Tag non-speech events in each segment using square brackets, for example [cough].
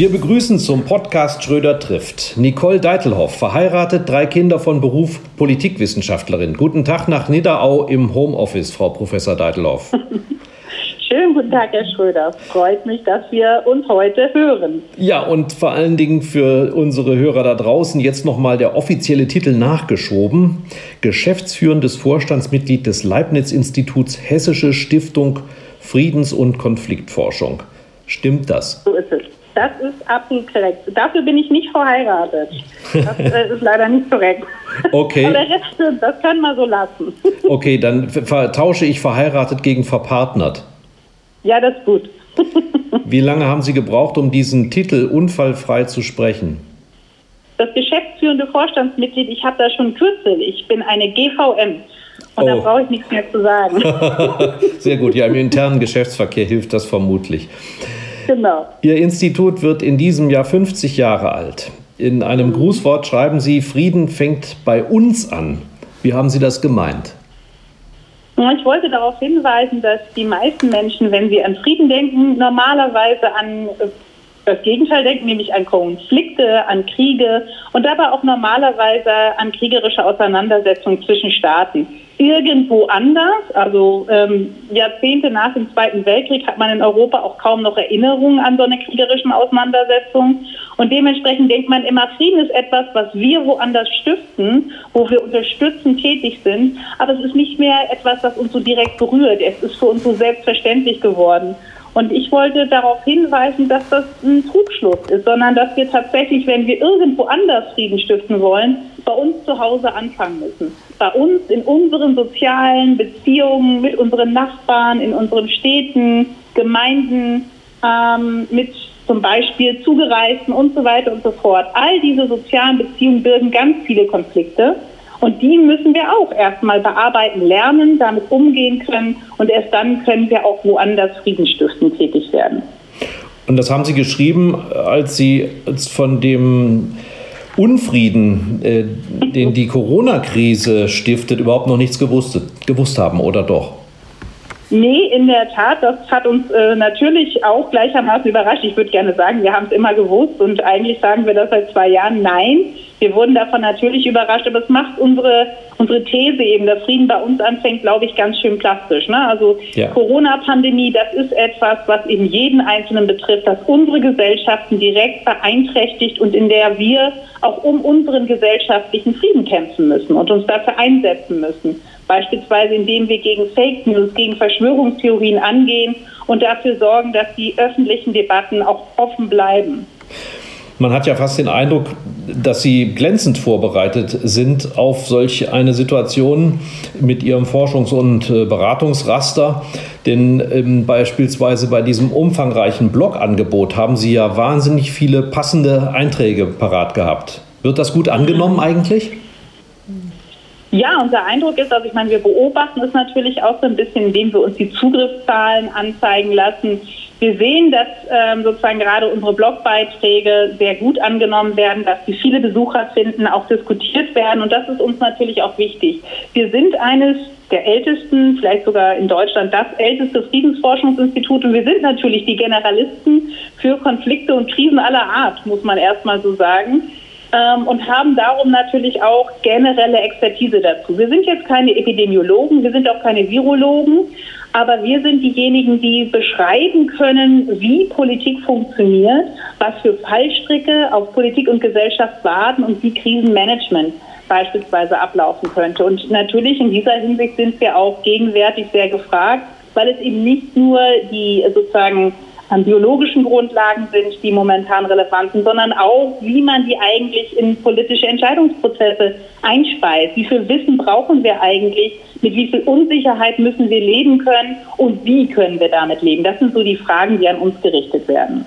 Wir begrüßen zum Podcast Schröder trifft Nicole Deitelhoff, verheiratet, drei Kinder von Beruf, Politikwissenschaftlerin. Guten Tag nach Nidderau im Homeoffice, Frau Professor Deitelhoff. [laughs] Schönen guten Tag, Herr Schröder. Freut mich, dass wir uns heute hören. Ja, und vor allen Dingen für unsere Hörer da draußen jetzt nochmal der offizielle Titel nachgeschoben. Geschäftsführendes Vorstandsmitglied des Leibniz-Instituts Hessische Stiftung Friedens- und Konfliktforschung. Stimmt das? So ist es. Das ist absolut korrekt. Dafür bin ich nicht verheiratet. Das äh, [laughs] ist leider nicht korrekt. Okay. Aber der Rest stimmt, das können wir so lassen. [laughs] Okay, dann tausche ich verheiratet gegen verpartnert. Ja, das ist gut. [laughs] Wie lange haben Sie gebraucht, um diesen Titel unfallfrei zu sprechen? Das geschäftsführende Vorstandsmitglied, ich habe da schon Kürzel. Ich bin eine GVM. Und oh. da brauche ich nichts mehr zu sagen. Sehr gut. Ja, im internen Geschäftsverkehr hilft das vermutlich. Genau. Ihr Institut wird in diesem Jahr 50 Jahre alt. In einem mhm. Grußwort schreiben Sie, Frieden fängt bei uns an. Wie haben Sie das gemeint? Ich wollte darauf hinweisen, dass die meisten Menschen, wenn sie an Frieden denken, normalerweise an äh, das Gegenteil denken, nämlich an Konflikte, an Kriege und dabei auch normalerweise an kriegerische Auseinandersetzungen zwischen Staaten. Irgendwo anders, also ähm, Jahrzehnte nach dem Zweiten Weltkrieg hat man in Europa auch kaum noch Erinnerungen an so eine kriegerischen Auseinandersetzung. Und dementsprechend denkt man immer, Frieden ist etwas, was wir woanders stiften, wo wir unterstützend tätig sind. Aber es ist nicht mehr etwas, das uns so direkt berührt. Es ist für uns so selbstverständlich geworden. Und ich wollte darauf hinweisen, dass das ein Trugschluss ist, sondern dass wir tatsächlich, wenn wir irgendwo anders Frieden stiften wollen, bei uns zu Hause anfangen müssen. Bei uns in unseren sozialen Beziehungen mit unseren Nachbarn, in unseren Städten, Gemeinden, ähm, mit zum Beispiel Zugereisten und so weiter und so fort. All diese sozialen Beziehungen birgen ganz viele Konflikte. Und die müssen wir auch erstmal bearbeiten, lernen, damit umgehen können und erst dann können wir auch woanders friedensstiftend tätig werden. Und das haben Sie geschrieben, als Sie von dem Unfrieden, äh, den die Corona-Krise stiftet, überhaupt noch nichts gewusst, gewusst haben, oder doch? Nee, in der Tat, das hat uns äh, natürlich auch gleichermaßen überrascht. Ich würde gerne sagen, wir haben es immer gewusst und eigentlich sagen wir das seit zwei Jahren. Nein, wir wurden davon natürlich überrascht, aber es macht unsere, unsere These eben, dass Frieden bei uns anfängt, glaube ich, ganz schön plastisch. Ne? Also ja. Corona-Pandemie, das ist etwas, was eben jeden Einzelnen betrifft, das unsere Gesellschaften direkt beeinträchtigt und in der wir auch um unseren gesellschaftlichen Frieden kämpfen müssen und uns dafür einsetzen müssen. Beispielsweise indem wir gegen Fake News, gegen Verschwörungstheorien angehen und dafür sorgen, dass die öffentlichen Debatten auch offen bleiben. Man hat ja fast den Eindruck, dass Sie glänzend vorbereitet sind auf solch eine Situation mit Ihrem Forschungs- und äh, Beratungsraster. Denn ähm, beispielsweise bei diesem umfangreichen Blogangebot haben Sie ja wahnsinnig viele passende Einträge parat gehabt. Wird das gut angenommen eigentlich? Ja, unser Eindruck ist, also ich meine, wir beobachten es natürlich auch so ein bisschen, indem wir uns die Zugriffszahlen anzeigen lassen. Wir sehen, dass ähm, sozusagen gerade unsere Blogbeiträge sehr gut angenommen werden, dass sie viele Besucher finden, auch diskutiert werden. Und das ist uns natürlich auch wichtig. Wir sind eines der ältesten, vielleicht sogar in Deutschland das älteste Friedensforschungsinstitut. Und wir sind natürlich die Generalisten für Konflikte und Krisen aller Art, muss man erstmal so sagen ähm, und haben darum natürlich auch generelle Expertise dazu. Wir sind jetzt keine Epidemiologen, wir sind auch keine Virologen, aber wir sind diejenigen, die beschreiben können, wie Politik funktioniert, was für Fallstricke auf Politik und Gesellschaft warten und wie Krisenmanagement beispielsweise ablaufen könnte. Und natürlich in dieser Hinsicht sind wir auch gegenwärtig sehr gefragt weil es eben nicht nur die sozusagen an biologischen Grundlagen sind, die momentan relevant sind, sondern auch, wie man die eigentlich in politische Entscheidungsprozesse einspeist. Wie viel Wissen brauchen wir eigentlich? Mit wie viel Unsicherheit müssen wir leben können? Und wie können wir damit leben? Das sind so die Fragen, die an uns gerichtet werden.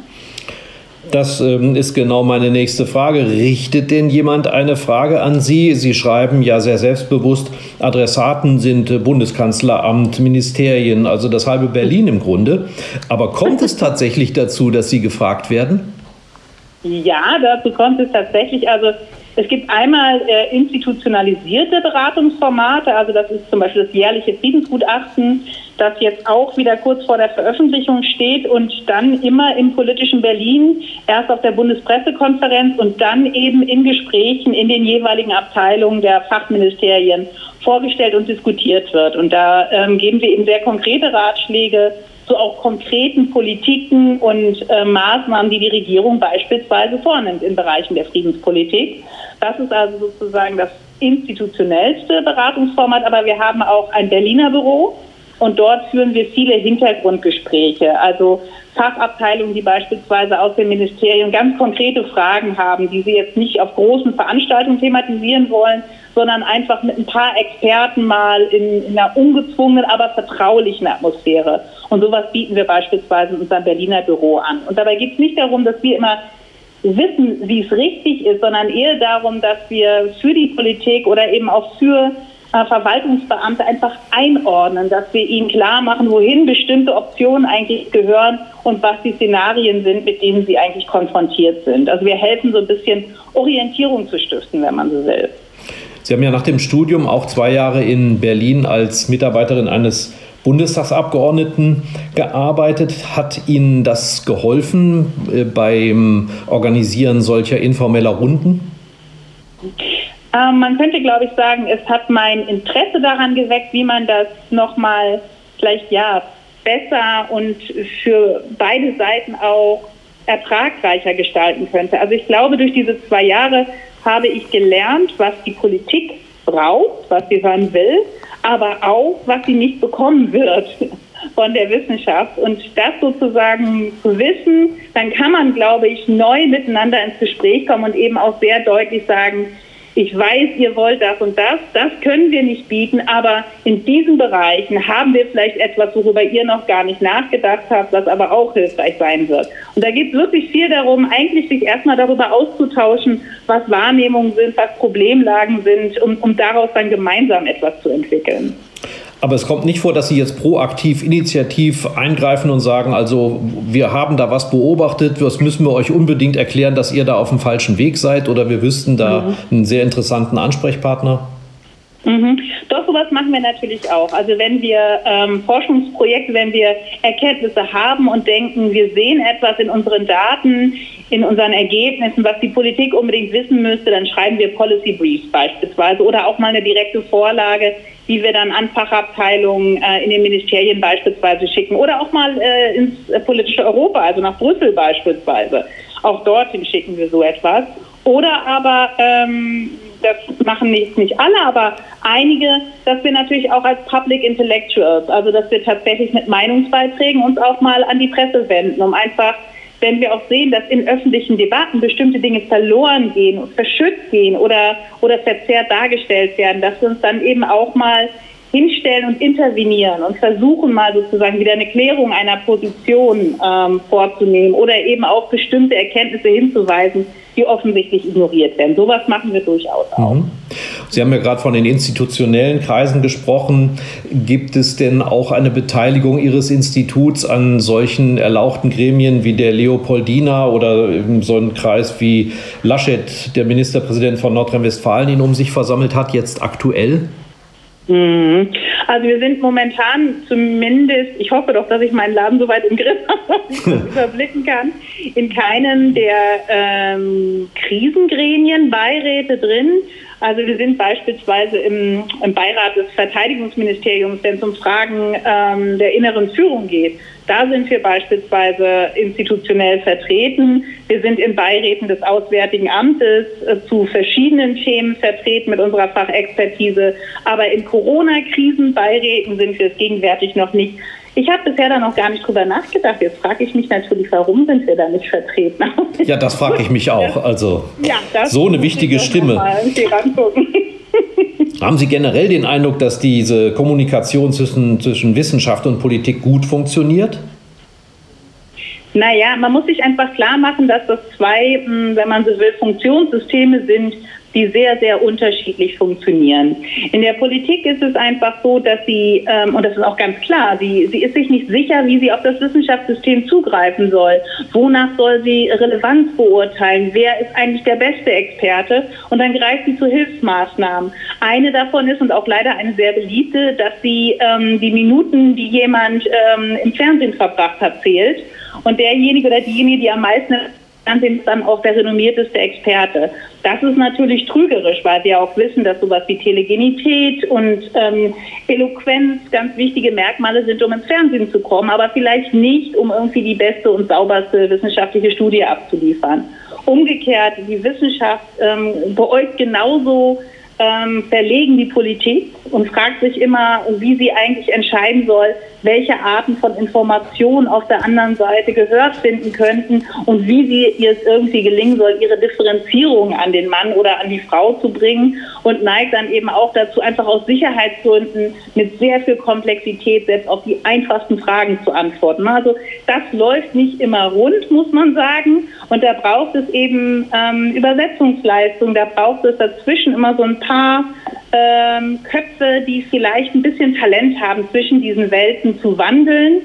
Das ähm, ist genau meine nächste Frage. Richtet denn jemand eine Frage an Sie? Sie schreiben ja sehr selbstbewusst, Adressaten sind äh, Bundeskanzleramt, Ministerien, also das halbe Berlin im Grunde. Aber kommt es tatsächlich dazu, dass Sie gefragt werden? Ja, dazu kommt es tatsächlich. Also es gibt einmal äh, institutionalisierte Beratungsformate, also das ist zum Beispiel das jährliche Friedensgutachten, das jetzt auch wieder kurz vor der Veröffentlichung steht und dann immer im politischen Berlin, erst auf der Bundespressekonferenz und dann eben in Gesprächen in den jeweiligen Abteilungen der Fachministerien vorgestellt und diskutiert wird. Und da ähm, geben wir eben sehr konkrete Ratschläge zu auch konkreten Politiken und äh, Maßnahmen, die die Regierung beispielsweise vornimmt in Bereichen der Friedenspolitik. Das ist also sozusagen das institutionellste Beratungsformat, aber wir haben auch ein Berliner Büro und dort führen wir viele Hintergrundgespräche, also Fachabteilungen, die beispielsweise aus dem Ministerium ganz konkrete Fragen haben, die sie jetzt nicht auf großen Veranstaltungen thematisieren wollen, sondern einfach mit ein paar Experten mal in, in einer ungezwungenen, aber vertraulichen Atmosphäre. Und sowas bieten wir beispielsweise in unserem Berliner Büro an. Und dabei geht es nicht darum, dass wir immer wissen, wie es richtig ist, sondern eher darum, dass wir für die Politik oder eben auch für äh, Verwaltungsbeamte einfach einordnen, dass wir ihnen klar machen, wohin bestimmte Optionen eigentlich gehören und was die Szenarien sind, mit denen sie eigentlich konfrontiert sind. Also wir helfen so ein bisschen Orientierung zu stiften, wenn man so will. Sie haben ja nach dem Studium auch zwei Jahre in Berlin als Mitarbeiterin eines Bundestagsabgeordneten gearbeitet. Hat Ihnen das geholfen äh, beim Organisieren solcher informeller Runden? Ähm, man könnte, glaube ich, sagen, es hat mein Interesse daran geweckt, wie man das nochmal vielleicht ja besser und für beide Seiten auch ertragreicher gestalten könnte. Also ich glaube, durch diese zwei Jahre habe ich gelernt, was die Politik braucht, was sie hören will, aber auch, was sie nicht bekommen wird [laughs] von der Wissenschaft. Und das sozusagen zu wissen, dann kann man, glaube ich, neu miteinander ins Gespräch kommen und eben auch sehr deutlich sagen, ich weiß, ihr wollt das und das, das können wir nicht bieten, aber in diesen Bereichen haben wir vielleicht etwas, worüber ihr noch gar nicht nachgedacht habt, was aber auch hilfreich sein wird. Und da geht es wirklich viel darum, eigentlich sich erstmal darüber auszutauschen, was Wahrnehmungen sind, was Problemlagen sind, um, um daraus dann gemeinsam etwas zu entwickeln. Aber es kommt nicht vor, dass Sie jetzt proaktiv, initiativ eingreifen und sagen, also wir haben da was beobachtet, das müssen wir euch unbedingt erklären, dass ihr da auf dem falschen Weg seid oder wir wüssten da mhm. einen sehr interessanten Ansprechpartner? Mhm. Doch, sowas machen wir natürlich auch. Also wenn wir ähm, Forschungsprojekte, wenn wir Erkenntnisse haben und denken, wir sehen etwas in unseren Daten, in unseren Ergebnissen, was die Politik unbedingt wissen müsste, dann schreiben wir Policy Briefs beispielsweise oder auch mal eine direkte Vorlage, die wir dann an Fachabteilungen äh, in den Ministerien beispielsweise schicken oder auch mal äh, ins äh, politische Europa, also nach Brüssel beispielsweise. Auch dorthin schicken wir so etwas. Oder aber, ähm, das machen nicht, nicht alle, aber einige, dass wir natürlich auch als Public Intellectuals, also dass wir tatsächlich mit Meinungsbeiträgen uns auch mal an die Presse wenden, um einfach wenn wir auch sehen, dass in öffentlichen Debatten bestimmte Dinge verloren gehen und verschützt gehen oder, oder verzerrt dargestellt werden, dass wir uns dann eben auch mal hinstellen und intervenieren und versuchen mal sozusagen wieder eine Klärung einer Position ähm, vorzunehmen oder eben auch bestimmte Erkenntnisse hinzuweisen, die offensichtlich ignoriert werden. Sowas machen wir durchaus auch. Mhm. Sie haben ja gerade von den institutionellen Kreisen gesprochen. Gibt es denn auch eine Beteiligung Ihres Instituts an solchen erlauchten Gremien wie der Leopoldina oder so ein Kreis wie Laschet, der Ministerpräsident von Nordrhein-Westfalen, ihn um sich versammelt hat, jetzt aktuell? Mhm. Also wir sind momentan zumindest, ich hoffe doch, dass ich meinen Laden so weit im Griff [laughs] habe, dass ich das [laughs] überblicken kann, in keinem der ähm, Krisengremien, Beiräte drin. Also wir sind beispielsweise im, im Beirat des Verteidigungsministeriums, wenn es um Fragen ähm, der inneren Führung geht. Da sind wir beispielsweise institutionell vertreten. Wir sind in Beiräten des Auswärtigen Amtes äh, zu verschiedenen Themen vertreten mit unserer Fachexpertise. Aber in Corona-Krisenbeiräten sind wir es gegenwärtig noch nicht. Ich habe bisher da noch gar nicht drüber nachgedacht. Jetzt frage ich mich natürlich, warum sind wir da nicht vertreten? [laughs] Ja, das frage ich mich auch. Also ja, so eine wichtige Stimme. [laughs] Haben Sie generell den Eindruck, dass diese Kommunikation zwischen, zwischen Wissenschaft und Politik gut funktioniert? Naja, man muss sich einfach klar machen, dass das zwei, hm, wenn man so will, Funktionssysteme sind, die sehr, sehr unterschiedlich funktionieren. In der Politik ist es einfach so, dass sie, ähm, und das ist auch ganz klar, sie, sie ist sich nicht sicher, wie sie auf das Wissenschaftssystem zugreifen soll. Wonach soll sie Relevanz beurteilen? Wer ist eigentlich der beste Experte? Und dann greift sie zu Hilfsmaßnahmen. Eine davon ist und auch leider eine sehr beliebte, dass sie ähm, die Minuten, die jemand ähm, im Fernsehen verbracht hat, zählt. Und derjenige oder diejenige, die am meisten Fernsehen ist dann auch der renommierteste Experte. Das ist natürlich trügerisch, weil wir auch wissen, dass sowas wie Telegenität und ähm, Eloquenz ganz wichtige Merkmale sind, um ins Fernsehen zu kommen, aber vielleicht nicht, um irgendwie die beste und sauberste wissenschaftliche Studie abzuliefern. Umgekehrt, die Wissenschaft ähm, beäugt genauso ähm, verlegen die Politik und fragt sich immer, wie sie eigentlich entscheiden soll, welche Arten von Informationen auf der anderen Seite gehört finden könnten und wie sie ihr es irgendwie gelingen soll, ihre Differenzierung an den Mann oder an die Frau zu bringen und neigt dann eben auch dazu, einfach aus Sicherheitsgründen mit sehr viel Komplexität selbst auf die einfachsten Fragen zu antworten. Also das läuft nicht immer rund, muss man sagen. Und da braucht es eben ähm, Übersetzungsleistung, da braucht es dazwischen immer so ein paar ähm, Köpfe, die vielleicht ein bisschen Talent haben, zwischen diesen Welten zu wandeln,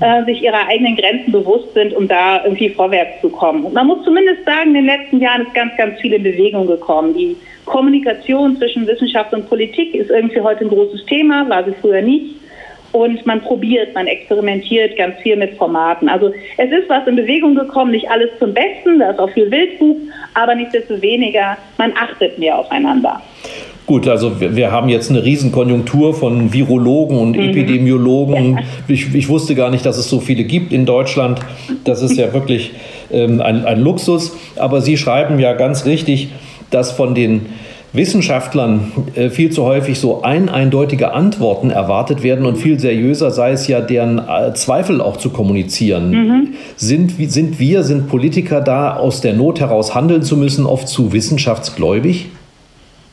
äh, sich ihrer eigenen Grenzen bewusst sind, um da irgendwie vorwärts zu kommen. Und man muss zumindest sagen, in den letzten Jahren ist ganz, ganz viel in Bewegung gekommen. Die Kommunikation zwischen Wissenschaft und Politik ist irgendwie heute ein großes Thema, war sie früher nicht. Und man probiert, man experimentiert ganz viel mit Formaten. Also es ist was in Bewegung gekommen, nicht alles zum Besten, da ist auch viel Wildbuch, aber nichtsdestoweniger, man achtet mehr aufeinander. Gut, also wir, wir, haben jetzt eine Riesenkonjunktur von Virologen und mhm. Epidemiologen. Ich, ich, wusste gar nicht, dass es so viele gibt in Deutschland. Das ist ja wirklich ähm, ein, ein Luxus. Aber Sie schreiben ja ganz richtig, dass von den Wissenschaftlern äh, viel zu häufig so ein eindeutige Antworten erwartet werden und viel seriöser sei es ja, deren äh, Zweifel auch zu kommunizieren. Mhm. Sind, sind wir, sind Politiker da aus der Not heraus handeln zu müssen, oft zu wissenschaftsgläubig?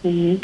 Mhm.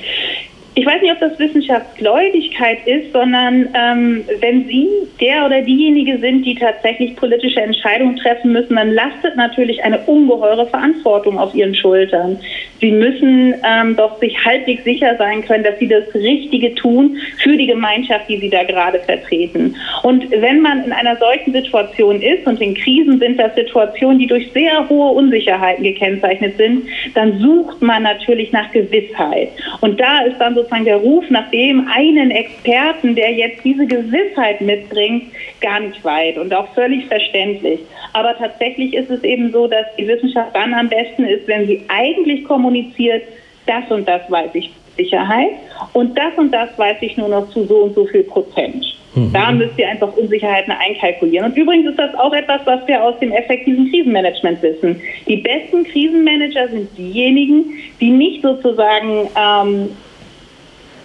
Ich weiß nicht, ob das Wissenschaftsgläubigkeit ist, sondern ähm, wenn Sie der oder diejenige sind, die tatsächlich politische Entscheidungen treffen müssen, dann lastet natürlich eine ungeheure Verantwortung auf Ihren Schultern. Sie müssen ähm, doch sich halbwegs sicher sein können, dass Sie das Richtige tun für die Gemeinschaft, die Sie da gerade vertreten. Und wenn man in einer solchen Situation ist, und in Krisen sind das Situationen, die durch sehr hohe Unsicherheiten gekennzeichnet sind, dann sucht man natürlich nach Gewissheit. Und da ist dann so sozusagen der Ruf nach dem einen Experten, der jetzt diese Gewissheit mitbringt, gar nicht weit und auch völlig verständlich. Aber tatsächlich ist es eben so, dass die Wissenschaft dann am besten ist, wenn sie eigentlich kommuniziert, das und das weiß ich Sicherheit und das und das weiß ich nur noch zu so und so viel Prozent. Mhm. Da müsst ihr einfach Unsicherheiten einkalkulieren. Und übrigens ist das auch etwas, was wir aus dem effektiven Krisenmanagement wissen. Die besten Krisenmanager sind diejenigen, die nicht sozusagen ähm,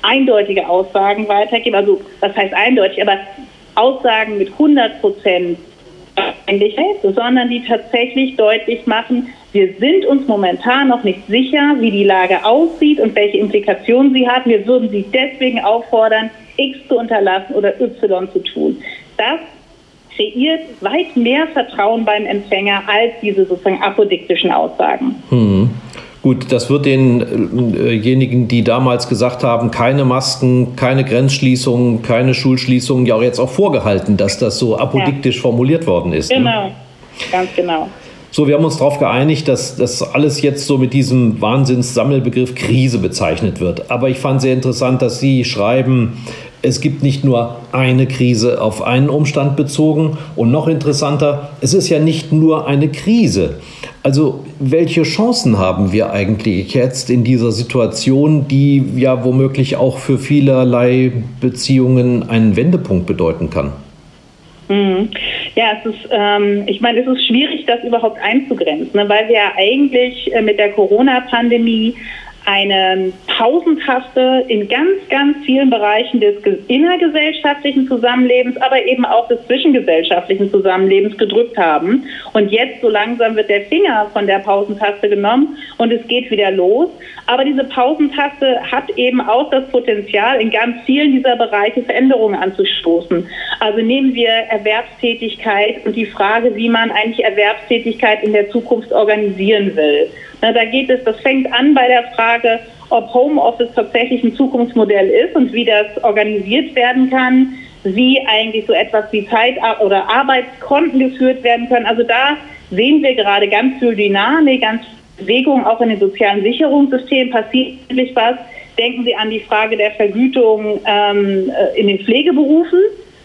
eindeutige Aussagen weitergeben. Also was heißt eindeutig, aber Aussagen mit 100 Prozent sondern die tatsächlich deutlich machen, wir sind uns momentan noch nicht sicher, wie die Lage aussieht und welche Implikationen sie hat. Wir würden sie deswegen auffordern, X zu unterlassen oder Y zu tun. Das kreiert weit mehr Vertrauen beim Empfänger als diese sozusagen apodiktischen Aussagen. Hm. Gut, das wird denjenigen, die damals gesagt haben, keine Masken, keine Grenzschließungen, keine Schulschließungen, ja auch jetzt auch vorgehalten, dass das so apodiktisch ja. formuliert worden ist. Ne? Genau, ne? ganz genau. So, wir haben uns darauf geeinigt, dass das alles jetzt so mit diesem Wahnsinnssammelbegriff Krise bezeichnet wird. Aber ich fand sehr interessant, dass Sie schreiben, es gibt nicht nur eine Krise auf einen Umstand bezogen und noch interessanter, es ist ja nicht nur eine Krise. Also welche Chancen haben wir eigentlich jetzt in dieser Situation, die ja womöglich auch für vielerlei Beziehungen einen Wendepunkt bedeuten kann? Mhm. Ja, es ist, ähm, ich meine, es ist schwierig, das überhaupt einzugrenzen, ne, weil wir ja eigentlich äh, mit der Corona-Pandemie eine Pausentaste in ganz, ganz vielen Bereichen des innergesellschaftlichen Zusammenlebens, aber eben auch des zwischengesellschaftlichen Zusammenlebens gedrückt haben. Und jetzt so langsam wird der Finger von der Pausentaste genommen und es geht wieder los. Aber diese Pausentaste hat eben auch das Potenzial, in ganz vielen dieser Bereiche Veränderungen anzustoßen. Also nehmen wir Erwerbstätigkeit und die Frage, wie man eigentlich Erwerbstätigkeit in der Zukunft organisieren will. Na, da geht es, das fängt an bei der Frage, ob Homeoffice tatsächlich ein Zukunftsmodell ist und wie das organisiert werden kann, wie eigentlich so etwas wie Zeit- oder Arbeitskonten geführt werden können. Also da sehen wir gerade ganz viel Dynamik, ganz Bewegung auch in den sozialen Sicherungssystemen passiert wirklich was. Denken Sie an die Frage der Vergütung ähm, äh, in den Pflegeberufen.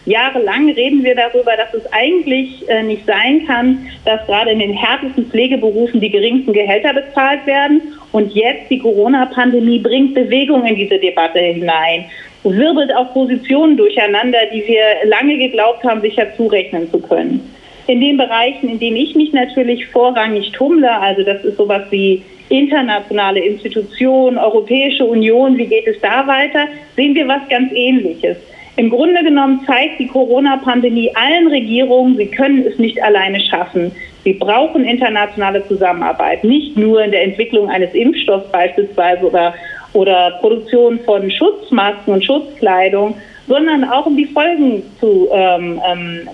Jahrelang reden wir darüber, dass es eigentlich äh, nicht sein kann, dass gerade in den härtesten Pflegeberufen die geringsten Gehälter bezahlt werden. Und jetzt die Corona-Pandemie bringt Bewegung in diese Debatte hinein, wirbelt auch Positionen durcheinander, die wir lange geglaubt haben, sicher zurechnen zu können. In den Bereichen, in denen ich mich natürlich vorrangig tummle, also das ist sowas wie internationale Institutionen, Europäische Union, wie geht es da weiter, sehen wir was ganz Ähnliches. Im Grunde genommen zeigt die Corona-Pandemie allen Regierungen, sie können es nicht alleine schaffen. Sie brauchen internationale Zusammenarbeit, nicht nur in der Entwicklung eines Impfstoffs beispielsweise oder, oder Produktion von Schutzmasken und Schutzkleidung, sondern auch um die Folgen zu ähm, ähm,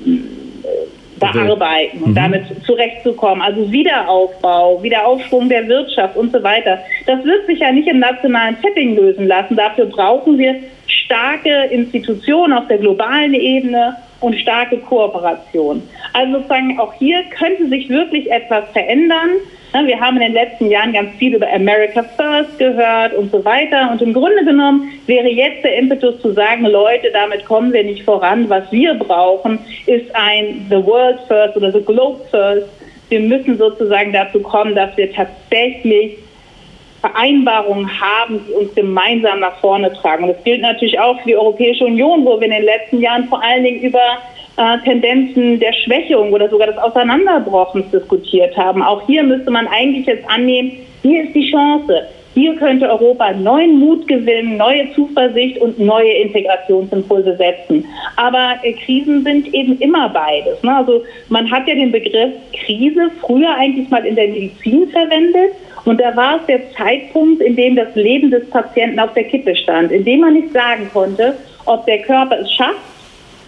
bearbeiten und mhm. damit zurechtzukommen. Also Wiederaufbau, Wiederaufschwung der Wirtschaft und so weiter. Das wird sich ja nicht im nationalen Setting lösen lassen. Dafür brauchen wir starke Institutionen auf der globalen Ebene und starke Kooperation. Also sozusagen auch hier könnte sich wirklich etwas verändern. Wir haben in den letzten Jahren ganz viel über America First gehört und so weiter. Und im Grunde genommen wäre jetzt der Impetus zu sagen, Leute, damit kommen wir nicht voran. Was wir brauchen, ist ein The World First oder The Globe First. Wir müssen sozusagen dazu kommen, dass wir tatsächlich Vereinbarungen haben, die uns gemeinsam nach vorne tragen. Und das gilt natürlich auch für die Europäische Union, wo wir in den letzten Jahren vor allen Dingen über äh, Tendenzen der Schwächung oder sogar des Auseinanderbrochens diskutiert haben. Auch hier müsste man eigentlich jetzt annehmen, hier ist die Chance. Hier könnte Europa neuen Mut gewinnen, neue Zuversicht und neue Integrationsimpulse setzen. Aber äh, Krisen sind eben immer beides. Ne? Also man hat ja den Begriff Krise früher eigentlich mal in der Medizin verwendet und da war es der Zeitpunkt, in dem das Leben des Patienten auf der Kippe stand, in dem man nicht sagen konnte, ob der Körper es schafft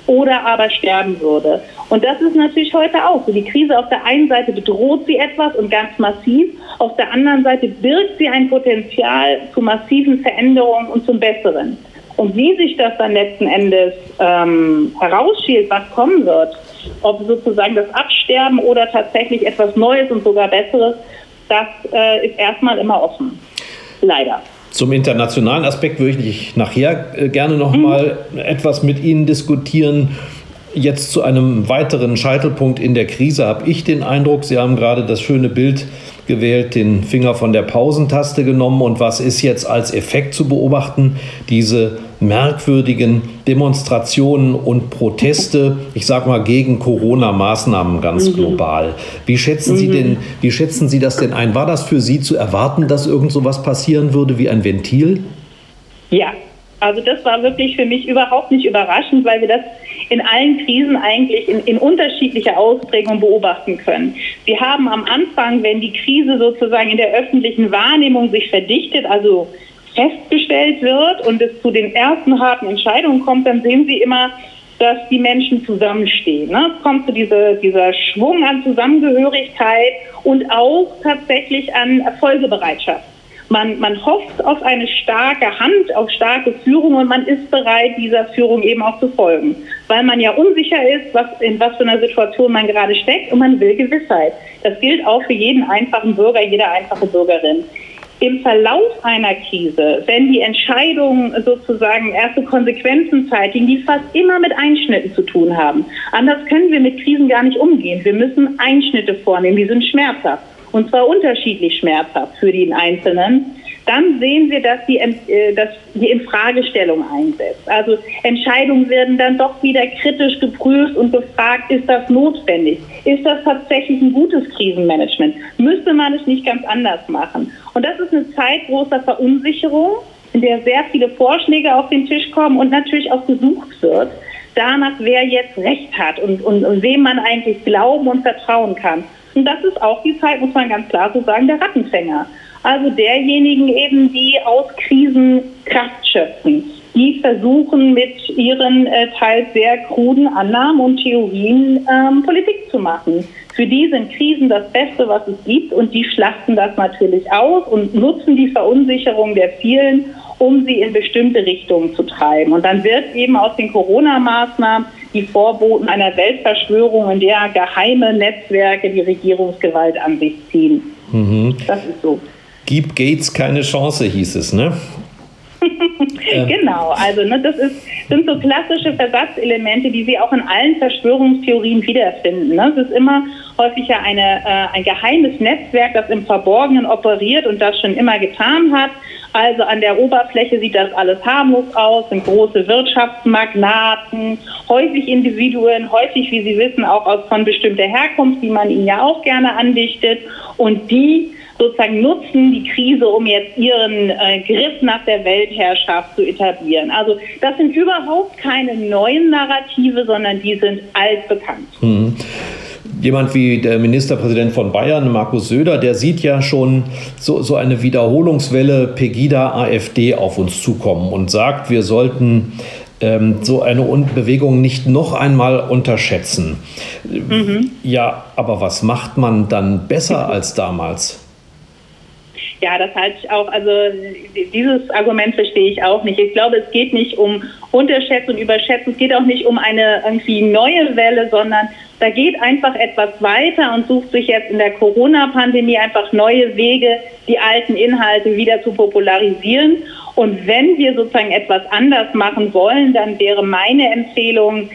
oder aber sterben würde. Und das ist natürlich heute auch so. Die Krise auf der einen Seite bedroht sie etwas und ganz massiv, auf der anderen Seite birgt sie ein Potenzial zu massiven Veränderungen und zum Besseren. Und wie sich das dann letzten Endes ähm, herausschielt, was kommen wird, ob sozusagen das Absterben oder tatsächlich etwas Neues und sogar Besseres, das äh, ist erstmal immer offen. Leider. Zum internationalen Aspekt würde ich nachher äh, gerne noch mal etwas mit Ihnen diskutieren. Jetzt zu einem weiteren Scheitelpunkt in der Krise habe ich den Eindruck, Sie haben gerade das schöne Bild gewählt, den Finger von der Pausentaste genommen. Und was ist jetzt als Effekt zu beobachten? Diese merkwürdigen Demonstrationen und Proteste, ich sage mal gegen Corona-Maßnahmen ganz mhm. global. Wie schätzen mhm. Sie denn, wie schätzen Sie das denn ein? War das für Sie zu erwarten, dass irgend so was passieren würde wie ein Ventil? Ja, also das war wirklich für mich überhaupt nicht überraschend, weil wir das in allen Krisen eigentlich in, in unterschiedlicher Ausprägung beobachten können. Wir haben am Anfang, wenn die Krise sozusagen in der öffentlichen Wahrnehmung sich verdichtet, also festgestellt wird und es zu den ersten harten Entscheidungen kommt, dann sehen Sie immer, dass die Menschen zusammenstehen. Ne? Es kommt zu dieser, dieser Schwung an Zusammengehörigkeit und auch tatsächlich an Folgebereitschaft. Man, man hofft auf eine starke Hand, auf starke Führung und man ist bereit, dieser Führung eben auch zu folgen. Weil man ja unsicher ist, was, in was für einer Situation man gerade steckt und man will Gewissheit. Das gilt auch für jeden einfachen Bürger, jede einfache Bürgerin im Verlauf einer Krise, wenn die Entscheidungen sozusagen erste Konsequenzen zeitigen, die fast immer mit Einschnitten zu tun haben. Anders können wir mit Krisen gar nicht umgehen. Wir müssen Einschnitte vornehmen, die sind schmerzhaft. Und zwar unterschiedlich schmerzhaft für den Einzelnen. Dann sehen wir, dass die, äh, dass die Infragestellung einsetzt. Also Entscheidungen werden dann doch wieder kritisch geprüft und gefragt, ist das notwendig? Ist das tatsächlich ein gutes Krisenmanagement? Müsste man es nicht ganz anders machen? Und das ist eine Zeit großer Verunsicherung, in der sehr viele Vorschläge auf den Tisch kommen und natürlich auch gesucht wird danach, wer jetzt Recht hat und, und, und wem man eigentlich glauben und vertrauen kann. Und das ist auch die Zeit, muss man ganz klar so sagen, der Rattenfänger. Also derjenigen eben, die aus Krisen Kraft schöpfen. Die versuchen mit ihren äh, teils sehr kruden Annahmen und Theorien ähm, Politik zu machen. Für die sind Krisen das Beste, was es gibt und die schlachten das natürlich aus und nutzen die Verunsicherung der vielen, um sie in bestimmte Richtungen zu treiben. Und dann wird eben aus den Corona-Maßnahmen die Vorboten einer Weltverschwörung, in der geheime Netzwerke die Regierungsgewalt an sich ziehen. Mhm. Das ist so. Gib Gates keine Chance, hieß es, ne? [laughs] genau, also ne, das ist, sind so klassische Versatzelemente, die Sie auch in allen Verschwörungstheorien wiederfinden. Ne? Es ist immer häufiger eine, äh, ein geheimes Netzwerk, das im Verborgenen operiert und das schon immer getan hat. Also an der Oberfläche sieht das alles harmlos aus, sind große Wirtschaftsmagnaten, häufig Individuen, häufig, wie Sie wissen, auch aus von bestimmter Herkunft, die man ihnen ja auch gerne andichtet. Und die sozusagen nutzen die Krise, um jetzt ihren äh, Griff nach der Weltherrschaft zu etablieren. Also das sind überhaupt keine neuen Narrative, sondern die sind altbekannt. Mhm. Jemand wie der Ministerpräsident von Bayern, Markus Söder, der sieht ja schon so, so eine Wiederholungswelle Pegida-AfD auf uns zukommen und sagt, wir sollten ähm, so eine Bewegung nicht noch einmal unterschätzen. Mhm. Ja, aber was macht man dann besser als damals? Ja, das halte ich auch, also dieses Argument verstehe ich auch nicht. Ich glaube, es geht nicht um Unterschätzen und Überschätzen, es geht auch nicht um eine irgendwie neue Welle, sondern da geht einfach etwas weiter und sucht sich jetzt in der Corona-Pandemie einfach neue Wege, die alten Inhalte wieder zu popularisieren. Und wenn wir sozusagen etwas anders machen wollen, dann wäre meine Empfehlung,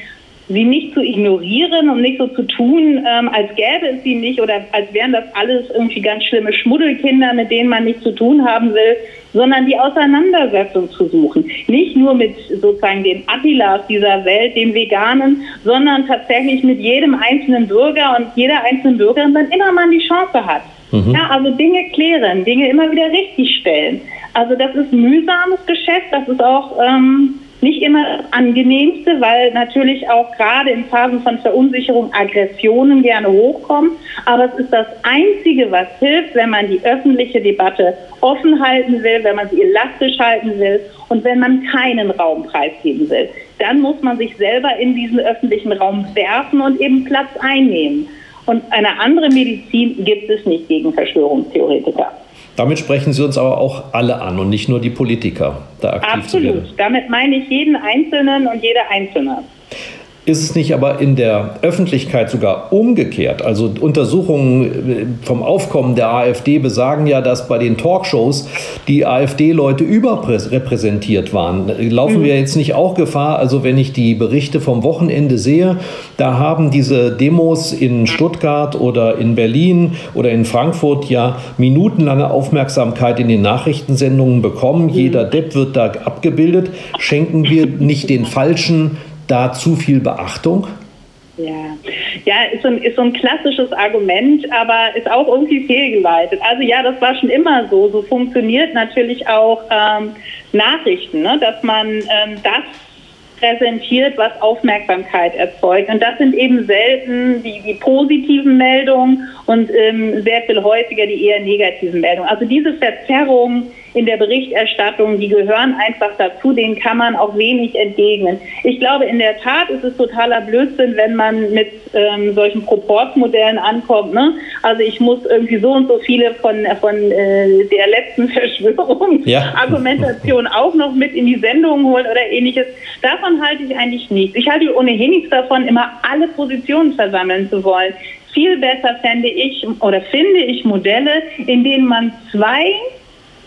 sie nicht zu ignorieren und nicht so zu tun, ähm, als gäbe es sie nicht oder als wären das alles irgendwie ganz schlimme Schmuddelkinder, mit denen man nichts zu tun haben will, sondern die Auseinandersetzung zu suchen. Nicht nur mit sozusagen den Attilas dieser Welt, den Veganen, sondern tatsächlich mit jedem einzelnen Bürger und jeder einzelnen Bürgerin, wann immer man die Chance hat. Mhm. Ja, also Dinge klären, Dinge immer wieder richtigstellen. Also das ist mühsames Geschäft, das ist auch ähm, nicht immer das angenehmste, weil natürlich auch gerade in Phasen von Verunsicherung Aggressionen gerne hochkommen. Aber es ist das Einzige, was hilft, wenn man die öffentliche Debatte offen halten will, wenn man sie elastisch halten will und wenn man keinen Raum preisgeben will. Dann muss man sich selber in diesen öffentlichen Raum werfen und eben Platz einnehmen. Und eine andere Medizin gibt es nicht gegen Verschwörungstheoretiker. Damit sprechen Sie uns aber auch alle an und nicht nur die Politiker, da aktiv Absolut. zu werden. Damit meine ich jeden Einzelnen und jede Einzelne. Ist es nicht aber in der Öffentlichkeit sogar umgekehrt? Also Untersuchungen äh, vom Aufkommen der AfD besagen ja, dass bei den Talkshows die AfD-Leute überrepräsentiert waren. Laufen mhm. wir jetzt nicht auch Gefahr? Also wenn ich die Berichte vom Wochenende sehe, da haben diese Demos in Stuttgart oder in Berlin oder in Frankfurt ja minutenlange Aufmerksamkeit in den Nachrichtensendungen bekommen. Mhm. Jeder Depp wird da abgebildet. Schenken wir nicht den falschen da zu viel Beachtung? Ja, ja ist, so ein, ist so ein klassisches Argument, aber ist auch irgendwie fehlgeleitet. Also ja, das war schon immer so. So funktioniert natürlich auch ähm, Nachrichten, ne? dass man ähm, das präsentiert, was Aufmerksamkeit erzeugt. Und das sind eben selten die, die positiven Meldungen und ähm, sehr viel häufiger die eher negativen Meldungen. Also diese Verzerrung in der Berichterstattung, die gehören einfach dazu, denen kann man auch wenig entgegnen. Ich glaube, in der Tat ist es totaler Blödsinn, wenn man mit ähm, solchen Proportsmodellen ankommt. Ne? Also ich muss irgendwie so und so viele von, von äh, der letzten [laughs] Verschwörungsargumentation ja. auch noch mit in die Sendung holen oder ähnliches. Davon halte ich eigentlich nichts. Ich halte ohnehin nichts davon, immer alle Positionen versammeln zu wollen. Viel besser fände ich oder finde ich Modelle, in denen man zwei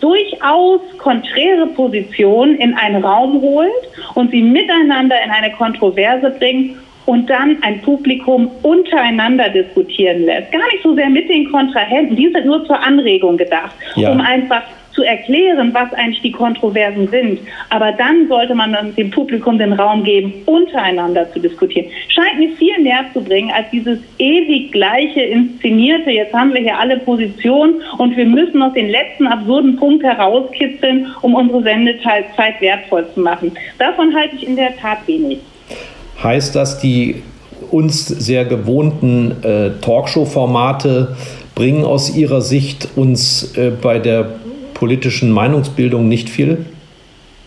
durchaus konträre Positionen in einen Raum holt und sie miteinander in eine Kontroverse bringt und dann ein Publikum untereinander diskutieren lässt. Gar nicht so sehr mit den Kontrahenten, die sind nur zur Anregung gedacht, ja. um einfach zu erklären, was eigentlich die Kontroversen sind. Aber dann sollte man dem Publikum den Raum geben, untereinander zu diskutieren. Scheint mir viel mehr zu bringen als dieses ewig gleiche inszenierte, jetzt haben wir hier alle Positionen und wir müssen noch den letzten absurden Punkt herauskitzeln, um unsere Sendezeit wertvoll zu machen. Davon halte ich in der Tat wenig. Heißt das, die uns sehr gewohnten äh, Talkshow-Formate bringen aus Ihrer Sicht uns äh, bei der politischen Meinungsbildung nicht viel?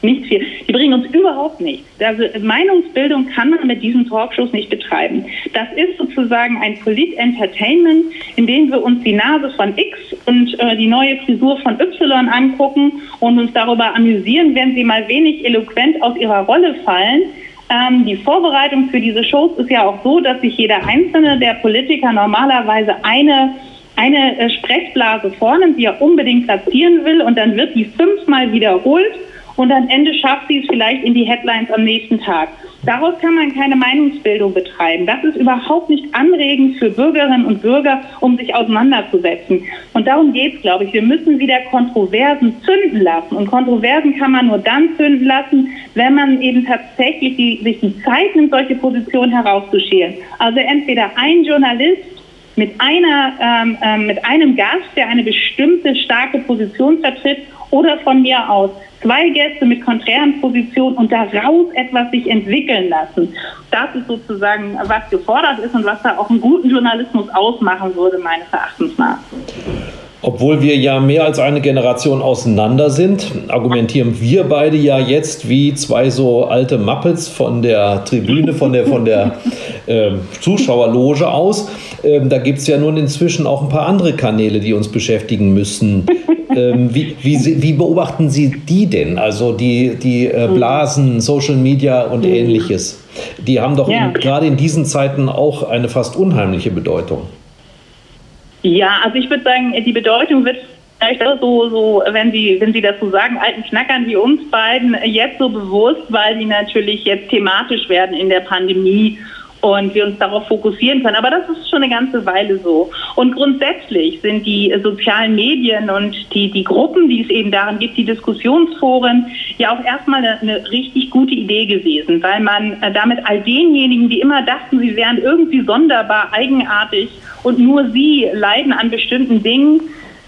Nicht viel. Die bringen uns überhaupt nichts. Also Meinungsbildung kann man mit diesen Talkshows nicht betreiben. Das ist sozusagen ein Polit-Entertainment, in dem wir uns die Nase von X und äh, die neue Frisur von Y angucken und uns darüber amüsieren, wenn sie mal wenig eloquent aus ihrer Rolle fallen. Ähm, die Vorbereitung für diese Shows ist ja auch so, dass sich jeder einzelne der Politiker normalerweise eine eine äh, Sprechblase vornimmt, die er unbedingt platzieren will und dann wird die fünfmal wiederholt und am Ende schafft sie es vielleicht in die Headlines am nächsten Tag. Daraus kann man keine Meinungsbildung betreiben. Das ist überhaupt nicht anregend für Bürgerinnen und Bürger, um sich auseinanderzusetzen. Und darum geht es, glaube ich. Wir müssen wieder Kontroversen zünden lassen. Und Kontroversen kann man nur dann zünden lassen, wenn man eben tatsächlich die, sich die Zeit nimmt, solche Positionen herauszuschälen. Also entweder ein Journalist mit einer ähm, ähm, mit einem Gast, der eine bestimmte starke Position vertritt, oder von mir aus zwei Gäste mit konträren Positionen und daraus etwas sich entwickeln lassen. Das ist sozusagen, was gefordert ist und was da auch einen guten Journalismus ausmachen würde, meines Erachtens nach. Obwohl wir ja mehr als eine Generation auseinander sind, argumentieren wir beide ja jetzt wie zwei so alte Muppets von der Tribüne, von der, von der [laughs] äh, Zuschauerloge aus. Ähm, da gibt es ja nun inzwischen auch ein paar andere Kanäle, die uns beschäftigen müssen. [laughs] ähm, wie, wie, wie, beobachten Sie die denn? Also die, die äh, Blasen, Social Media und mhm. ähnliches. Die haben doch ja. gerade in diesen Zeiten auch eine fast unheimliche Bedeutung. Ja, also ich würde sagen, die Bedeutung wird vielleicht so, so, wenn Sie, wenn Sie dazu sagen, alten Knackern wie uns beiden jetzt so bewusst, weil die natürlich jetzt thematisch werden in der Pandemie und wir uns darauf fokussieren können. Aber das ist schon eine ganze Weile so. Und grundsätzlich sind die sozialen Medien und die, die Gruppen, die es eben darin gibt, die Diskussionsforen, ja auch erstmal eine, eine richtig gute Idee gewesen, weil man äh, damit all denjenigen, die immer dachten, sie wären irgendwie sonderbar, eigenartig und nur sie leiden an bestimmten Dingen,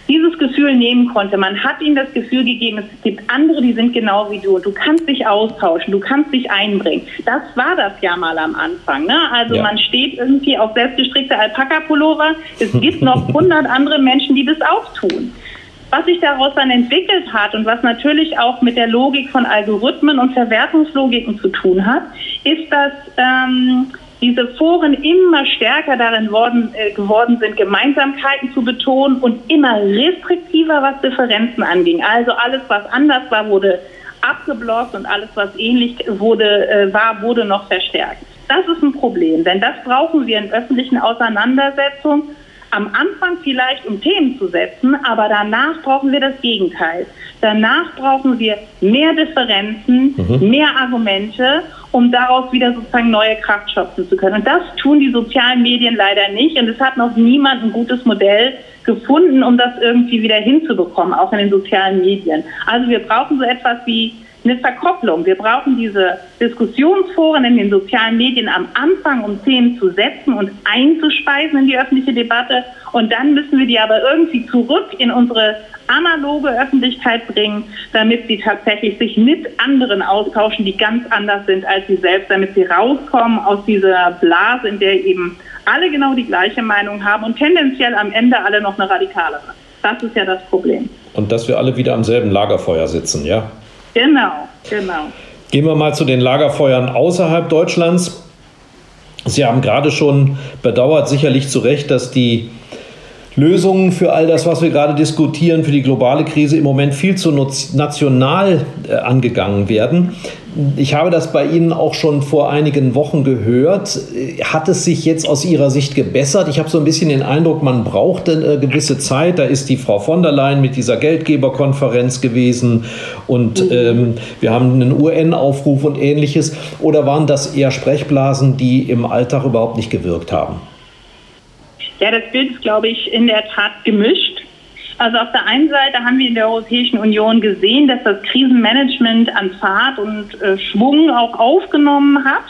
dieses Gefühl nehmen konnte. Man hat ihnen das Gefühl gegeben, es gibt andere, die sind genau wie du. Du kannst dich austauschen, du kannst dich einbringen. Das war das ja mal am Anfang. Ne? Also ja. man steht irgendwie auf selbstgestrickte Alpaka-Pullover. Es gibt noch [laughs] hundert andere Menschen, die das auch tun. Was sich daraus dann entwickelt hat und was natürlich auch mit der Logik von Algorithmen und Verwertungslogiken zu tun hat, ist, dass ähm, diese Foren immer stärker darin worden, äh, geworden sind, Gemeinsamkeiten zu betonen und immer restriktiver, was Differenzen anging. Also alles, was anders war, wurde abgeblockt und alles, was ähnlich wurde, äh, war, wurde noch verstärkt. Das ist ein Problem, denn das brauchen wir in öffentlichen Auseinandersetzungen am Anfang vielleicht, um Themen zu setzen, aber danach brauchen wir das Gegenteil. Danach brauchen wir mehr Differenzen, mhm. mehr Argumente, um daraus wieder sozusagen neue Kraft schöpfen zu können. Und das tun die sozialen Medien leider nicht. Und es hat noch niemand ein gutes Modell gefunden, um das irgendwie wieder hinzubekommen, auch in den sozialen Medien. Also wir brauchen so etwas wie eine Verkopplung. Wir brauchen diese Diskussionsforen in den sozialen Medien am Anfang, um Themen zu setzen und einzuspeisen in die öffentliche Debatte. Und dann müssen wir die aber irgendwie zurück in unsere analoge Öffentlichkeit bringen, damit sie tatsächlich sich mit anderen austauschen, die ganz anders sind als sie selbst, damit sie rauskommen aus dieser Blase, in der eben alle genau die gleiche Meinung haben und tendenziell am Ende alle noch eine radikalere. Das ist ja das Problem. Und dass wir alle wieder am selben Lagerfeuer sitzen, ja? Genau, genau. Gehen wir mal zu den Lagerfeuern außerhalb Deutschlands. Sie haben gerade schon bedauert, sicherlich zu Recht, dass die Lösungen für all das, was wir gerade diskutieren, für die globale Krise im Moment viel zu national äh, angegangen werden. Ich habe das bei Ihnen auch schon vor einigen Wochen gehört. Hat es sich jetzt aus Ihrer Sicht gebessert? Ich habe so ein bisschen den Eindruck, man braucht eine gewisse Zeit. Da ist die Frau von der Leyen mit dieser Geldgeberkonferenz gewesen und mhm. ähm, wir haben einen UN-Aufruf und ähnliches. Oder waren das eher Sprechblasen, die im Alltag überhaupt nicht gewirkt haben? Ja, das Bild ist, glaube ich, in der Tat gemischt. Also auf der einen Seite haben wir in der Europäischen Union gesehen, dass das Krisenmanagement an Fahrt und äh, Schwung auch aufgenommen hat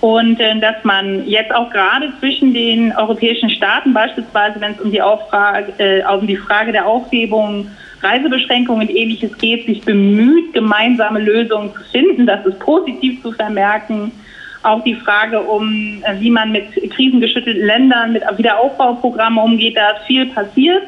und äh, dass man jetzt auch gerade zwischen den europäischen Staaten, beispielsweise wenn es um die, Auffrage, äh, um die Frage der Aufhebung Reisebeschränkungen und ähnliches geht, sich bemüht, gemeinsame Lösungen zu finden. Das ist positiv zu vermerken. Auch die Frage um, äh, wie man mit krisengeschüttelten Ländern, mit Wiederaufbauprogrammen umgeht, da ist viel passiert.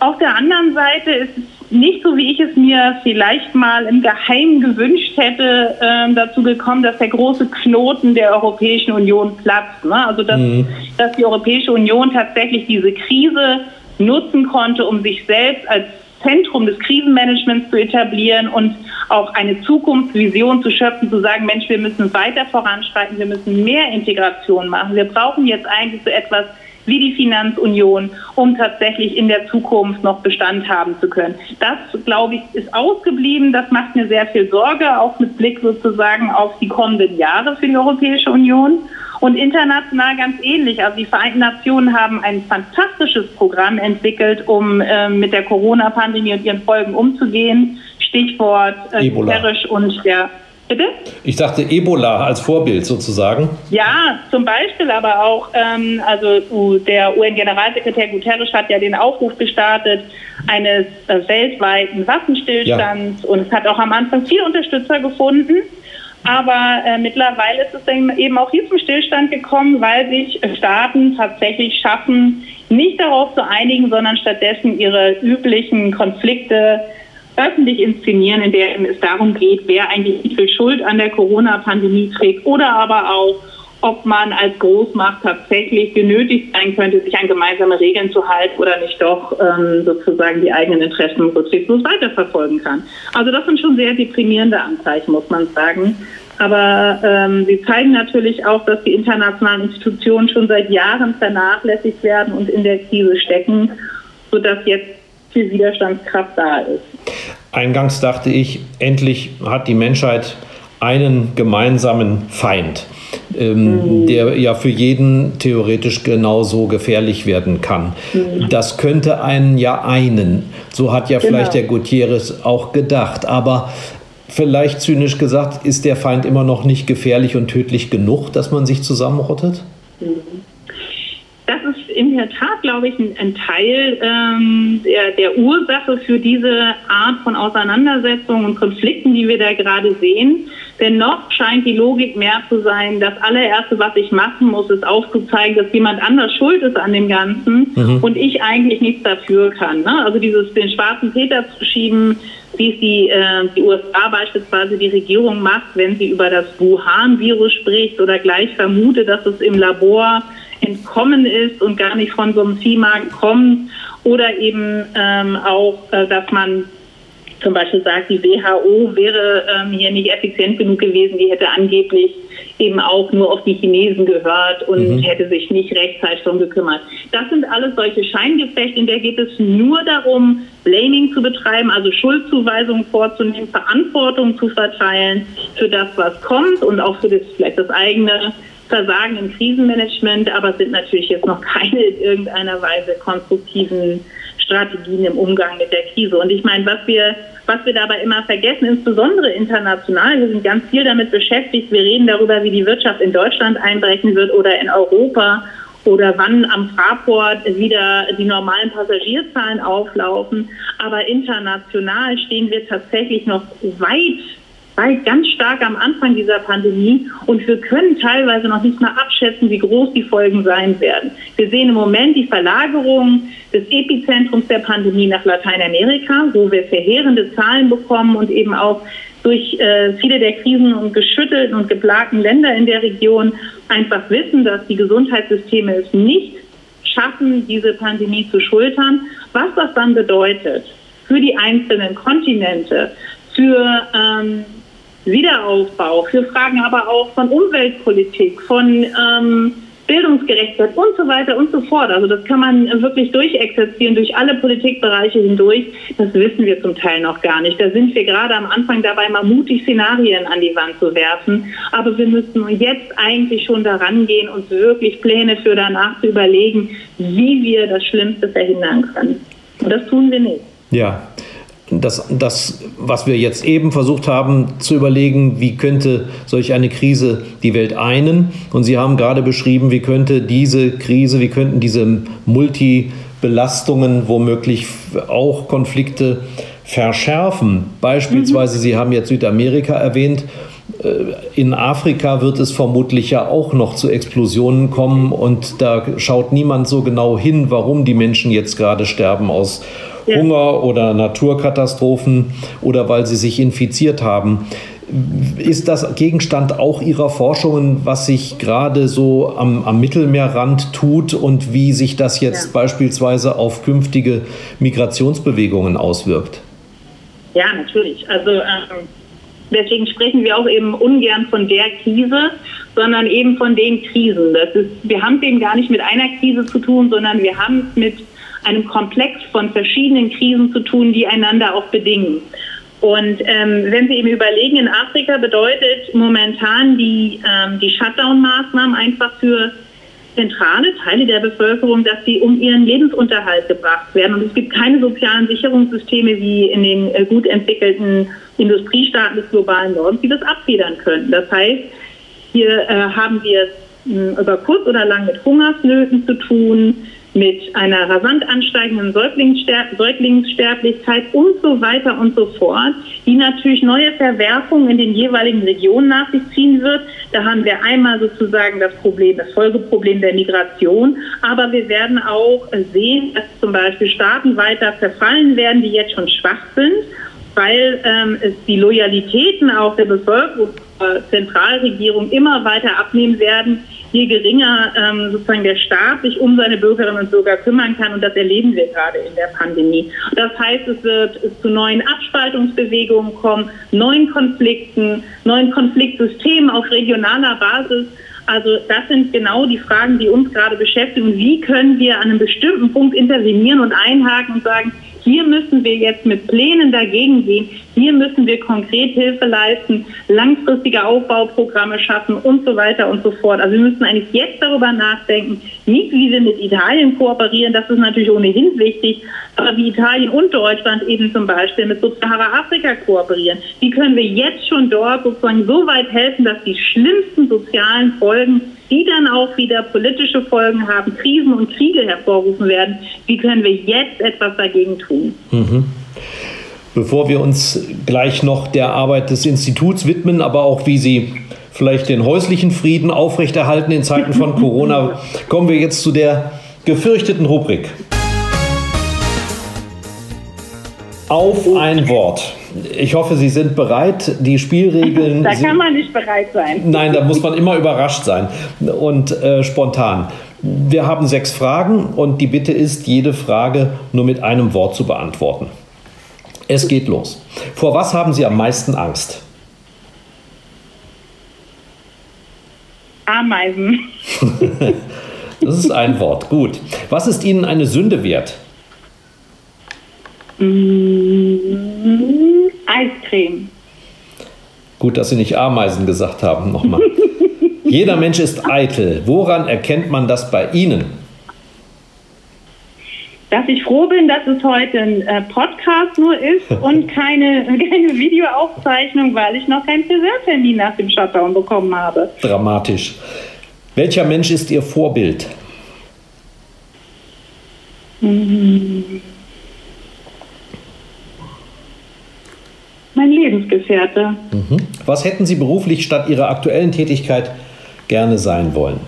Auf der anderen Seite ist es nicht so, wie ich es mir vielleicht mal im Geheimen gewünscht hätte, äh, dazu gekommen, dass der große Knoten der Europäischen Union platzt. Ne? Also dass, mhm. dass die Europäische Union tatsächlich diese Krise nutzen konnte, um sich selbst als Zentrum des Krisenmanagements zu etablieren und auch eine Zukunftsvision zu schöpfen, zu sagen, Mensch, wir müssen weiter voranschreiten, wir müssen mehr Integration machen. Wir brauchen jetzt eigentlich so etwas wie die Finanzunion, um tatsächlich in der Zukunft noch Bestand haben zu können. Das, glaube ich, ist ausgeblieben. Das macht mir sehr viel Sorge, auch mit Blick sozusagen auf die kommenden Jahre für die Europäische Union. Und international ganz ähnlich. Also die Vereinten Nationen haben ein fantastisches Programm entwickelt, um äh, mit der Corona-Pandemie und ihren Folgen umzugehen. Stichwort äh, Guterres und der Bitte? Ich dachte Ebola als Vorbild sozusagen. Ja, zum Beispiel, aber auch, ähm, also der UN-Generalsekretär Guterres hat ja den Aufruf gestartet eines äh, weltweiten Waffenstillstands ja. und hat auch am Anfang viele Unterstützer gefunden. Aber äh, mittlerweile ist es eben auch hier zum Stillstand gekommen, weil sich Staaten tatsächlich schaffen, nicht darauf zu einigen, sondern stattdessen ihre üblichen Konflikte öffentlich inszenieren, in der es darum geht, wer eigentlich wie viel Schuld an der Corona-Pandemie trägt oder aber auch, ob man als Großmacht tatsächlich genötigt sein könnte, sich an gemeinsame Regeln zu halten oder nicht doch ähm, sozusagen die eigenen Interessen rücksichtslos weiterverfolgen kann. Also das sind schon sehr deprimierende Anzeichen, muss man sagen. Aber ähm, sie zeigen natürlich auch, dass die internationalen Institutionen schon seit Jahren vernachlässigt werden und in der Krise stecken, sodass jetzt viel Widerstandskraft da ist. Eingangs dachte ich, endlich hat die Menschheit einen gemeinsamen Feind, ähm, mhm. der ja für jeden theoretisch genauso gefährlich werden kann. Mhm. Das könnte einen ja einen. So hat ja genau. vielleicht der Gutierrez auch gedacht. Aber vielleicht zynisch gesagt, ist der Feind immer noch nicht gefährlich und tödlich genug, dass man sich zusammenrottet? Mhm in der Tat, glaube ich, ein, ein Teil ähm, der, der Ursache für diese Art von Auseinandersetzungen und Konflikten, die wir da gerade sehen. Denn noch scheint die Logik mehr zu sein, das allererste, was ich machen muss, ist aufzuzeigen, dass jemand anders schuld ist an dem Ganzen mhm. und ich eigentlich nichts dafür kann. Ne? Also dieses den schwarzen Peter zu schieben, wie es die, äh, die USA beispielsweise die Regierung macht, wenn sie über das Wuhan-Virus spricht oder gleich vermutet, dass es im Labor entkommen ist und gar nicht von so einem Viehmarkt kommt. Oder eben ähm, auch, äh, dass man zum Beispiel sagt, die WHO wäre ähm, hier nicht effizient genug gewesen, die hätte angeblich eben auch nur auf die Chinesen gehört und mhm. hätte sich nicht rechtzeitig darum gekümmert. Das sind alles solche Scheingefechte, in der geht es nur darum, Blaming zu betreiben, also Schuldzuweisungen vorzunehmen, Verantwortung zu verteilen für das, was kommt und auch für das vielleicht das eigene Versagen im Krisenmanagement, aber sind natürlich jetzt noch keine in irgendeiner Weise konstruktiven Strategien im Umgang mit der Krise. Und ich meine, was wir, was wir dabei immer vergessen, insbesondere international, wir sind ganz viel damit beschäftigt, wir reden darüber, wie die Wirtschaft in Deutschland einbrechen wird oder in Europa oder wann am Fraport wieder die normalen Passagierzahlen auflaufen. Aber international stehen wir tatsächlich noch weit weit ganz stark am Anfang dieser Pandemie und wir können teilweise noch nicht mal abschätzen, wie groß die Folgen sein werden. Wir sehen im Moment die Verlagerung des Epizentrums der Pandemie nach Lateinamerika, wo wir verheerende Zahlen bekommen und eben auch durch äh, viele der Krisen und geschüttelten und geplagten Länder in der Region einfach wissen, dass die Gesundheitssysteme es nicht schaffen, diese Pandemie zu schultern. Was das dann bedeutet für die einzelnen Kontinente, für ähm, Wiederaufbau, für Fragen aber auch von Umweltpolitik, von ähm, Bildungsgerechtigkeit und so weiter und so fort. Also das kann man wirklich durchexerzieren durch alle Politikbereiche hindurch. Das wissen wir zum Teil noch gar nicht. Da sind wir gerade am Anfang dabei, mal mutig Szenarien an die Wand zu werfen. Aber wir müssen jetzt eigentlich schon daran gehen, uns wirklich Pläne für danach zu überlegen, wie wir das Schlimmste verhindern können. Und das tun wir nicht. Ja, das, das, was wir jetzt eben versucht haben zu überlegen, wie könnte solch eine Krise die Welt einen? Und Sie haben gerade beschrieben, wie könnte diese Krise, wie könnten diese Multibelastungen womöglich auch Konflikte verschärfen. Beispielsweise, mhm. Sie haben jetzt Südamerika erwähnt. Äh, in Afrika wird es vermutlich ja auch noch zu Explosionen kommen und da schaut niemand so genau hin, warum die Menschen jetzt gerade sterben aus ja. Hunger oder Naturkatastrophen oder weil sie sich infiziert haben. Ist das Gegenstand auch Ihrer Forschungen, was sich gerade so am, am Mittelmeerrand tut und wie sich das jetzt ja. beispielsweise auf künftige Migrationsbewegungen auswirkt? Ja, natürlich. Also ähm, deswegen sprechen wir auch eben ungern von der Krise, sondern eben von den Krisen. Das ist, wir haben es eben gar nicht mit einer Krise zu tun, sondern wir haben es mit einem Komplex von verschiedenen Krisen zu tun, die einander auch bedingen. Und ähm, wenn Sie eben überlegen, in Afrika bedeutet momentan die, ähm, die Shutdown-Maßnahmen einfach für zentrale Teile der Bevölkerung, dass sie um ihren Lebensunterhalt gebracht werden. Und es gibt keine sozialen Sicherungssysteme wie in den äh, gut entwickelten Industriestaaten des globalen Nordens, die das abfedern können. Das heißt, hier äh, haben wir es äh, über kurz oder lang mit Hungersnöten zu tun, mit einer rasant ansteigenden Säuglingssterblichkeit und so weiter und so fort, die natürlich neue Verwerfungen in den jeweiligen Regionen nach sich ziehen wird. Da haben wir einmal sozusagen das Problem, das Folgeproblem der Migration, aber wir werden auch sehen, dass zum Beispiel Staaten weiter verfallen werden, die jetzt schon schwach sind, weil ähm, es die Loyalitäten auch der Bevölkerung, äh, Zentralregierung immer weiter abnehmen werden je geringer ähm, sozusagen der Staat sich um seine Bürgerinnen und Bürger kümmern kann. Und das erleben wir gerade in der Pandemie. Das heißt, es wird zu neuen Abspaltungsbewegungen kommen, neuen Konflikten, neuen Konfliktsystemen auf regionaler Basis. Also das sind genau die Fragen, die uns gerade beschäftigen. Wie können wir an einem bestimmten Punkt intervenieren und einhaken und sagen, hier müssen wir jetzt mit Plänen dagegen gehen. Hier müssen wir konkret Hilfe leisten, langfristige Aufbauprogramme schaffen und so weiter und so fort. Also wir müssen eigentlich jetzt darüber nachdenken, nicht wie wir mit Italien kooperieren, das ist natürlich ohnehin wichtig, aber wie Italien und Deutschland eben zum Beispiel mit Subsahara-Afrika kooperieren. Wie können wir jetzt schon dort sozusagen so weit helfen, dass die schlimmsten sozialen Folgen die dann auch wieder politische Folgen haben, Krisen und Kriege hervorrufen werden. Wie können wir jetzt etwas dagegen tun? Mhm. Bevor wir uns gleich noch der Arbeit des Instituts widmen, aber auch wie Sie vielleicht den häuslichen Frieden aufrechterhalten in Zeiten von [laughs] Corona, kommen wir jetzt zu der gefürchteten Rubrik. Auf ein Wort. Ich hoffe, Sie sind bereit. Die Spielregeln. [laughs] Da kann man nicht bereit sein. Nein, da muss man immer überrascht sein und äh, spontan. Wir haben sechs Fragen und die Bitte ist, jede Frage nur mit einem Wort zu beantworten. Es geht los. Vor was haben Sie am meisten Angst? Ameisen. [laughs] das ist ein Wort. Gut. Was ist Ihnen eine Sünde wert? Mmh, Eiscreme. Gut, dass Sie nicht Ameisen gesagt haben, nochmal. Jeder Mensch ist eitel. Woran erkennt man das bei Ihnen? Dass ich froh bin, dass es heute ein äh, Podcast nur ist [laughs] und keine, keine Videoaufzeichnung, weil ich noch keinen Friseurtermin nach dem Shutdown bekommen habe. Dramatisch. Welcher Mensch ist Ihr Vorbild? Mhm. mein Lebensgefährte. Mhm. Was hätten Sie beruflich statt Ihrer aktuellen Tätigkeit gerne sein wollen?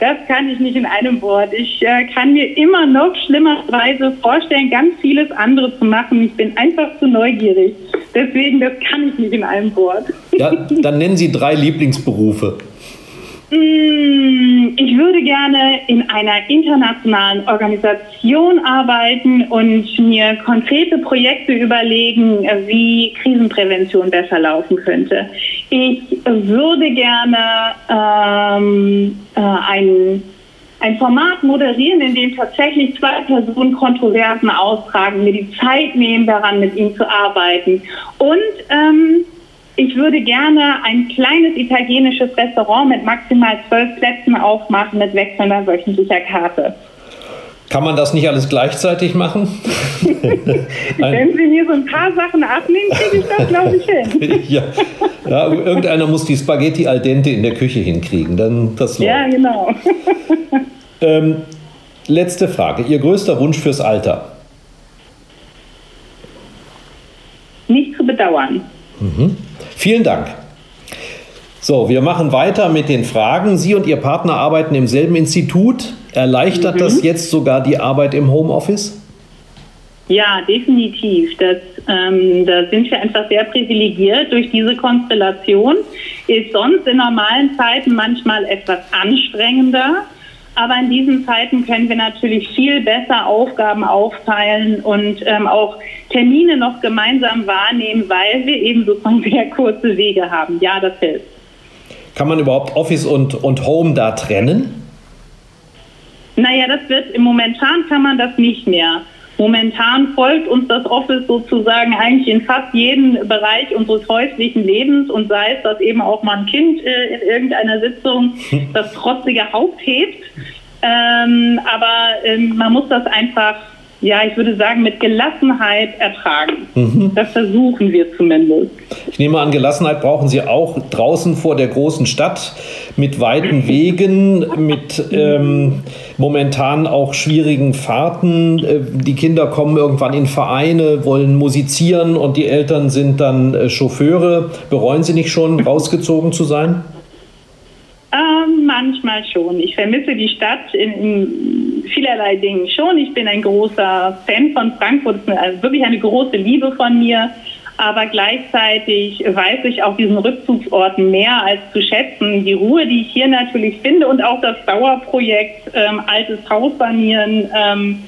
Das kann ich nicht in einem Wort. Ich äh, kann mir immer noch schlimmerweise vorstellen, ganz vieles andere zu machen. Ich bin einfach zu neugierig. Deswegen, das kann ich nicht in einem Wort. Ja, dann nennen Sie drei Lieblingsberufe. Mm, ich würde gerne in einer internationalen Organisation arbeiten und mir konkrete Projekte überlegen, wie Krisenprävention besser laufen könnte. Ich würde gerne ähm, äh, ein, ein Format moderieren, in dem tatsächlich zwei Personen Kontroversen austragen, mir die Zeit nehmen, daran mit ihnen zu arbeiten. Und ähm, ich würde gerne ein kleines italienisches Restaurant mit maximal zwölf Plätzen aufmachen mit wechselnder wöchentlicher Karte. Kann man das nicht alles gleichzeitig machen? [laughs] Wenn Sie mir so ein paar Sachen abnehmen, kriege ich das, glaube ich, hin. [laughs] ja. ja. irgendeiner muss die Spaghetti al dente in der Küche hinkriegen. Dann das läuft. Ja, genau. [laughs] ähm, letzte Frage. Ihr größter Wunsch fürs Alter? Nicht zu bedauern. Mhm. Vielen Dank. So, wir machen weiter mit den Fragen. Sie und Ihr Partner arbeiten im selben Institut. Erleichtert mhm. das jetzt sogar die Arbeit im Homeoffice? Ja, definitiv. Das, ähm, da sind wir einfach sehr privilegiert durch diese Konstellation. Ist sonst in normalen Zeiten manchmal etwas anstrengender. Aber in diesen Zeiten können wir natürlich viel besser Aufgaben aufteilen und ähm, auch Termine noch gemeinsam wahrnehmen, weil wir eben sozusagen [laughs] sehr kurze Wege haben. Ja, das hilft. Kann man überhaupt Office und, und Home da trennen? Naja, das wird im Momentan kann man das nicht mehr. Momentan folgt uns das Office sozusagen eigentlich in fast jeden Bereich unseres häuslichen Lebens und sei es, dass eben auch mal ein Kind äh, in irgendeiner Sitzung [laughs] das trotzige Haupt hebt. Ähm, aber ähm, man muss das einfach ja, ich würde sagen, mit Gelassenheit ertragen. Mhm. Das versuchen wir zumindest. Ich nehme an, Gelassenheit brauchen Sie auch draußen vor der großen Stadt mit weiten Wegen, mit ähm, momentan auch schwierigen Fahrten. Äh, die Kinder kommen irgendwann in Vereine, wollen musizieren und die Eltern sind dann äh, Chauffeure. Bereuen Sie nicht schon, rausgezogen zu sein? Ähm, manchmal schon. Ich vermisse die Stadt in, in, vielerlei Dingen schon. Ich bin ein großer Fan von Frankfurt, also wirklich eine große Liebe von mir. Aber gleichzeitig weiß ich auch diesen Rückzugsorten mehr als zu schätzen. Die Ruhe, die ich hier natürlich finde und auch das Dauerprojekt ähm, Altes Haus sanieren ähm,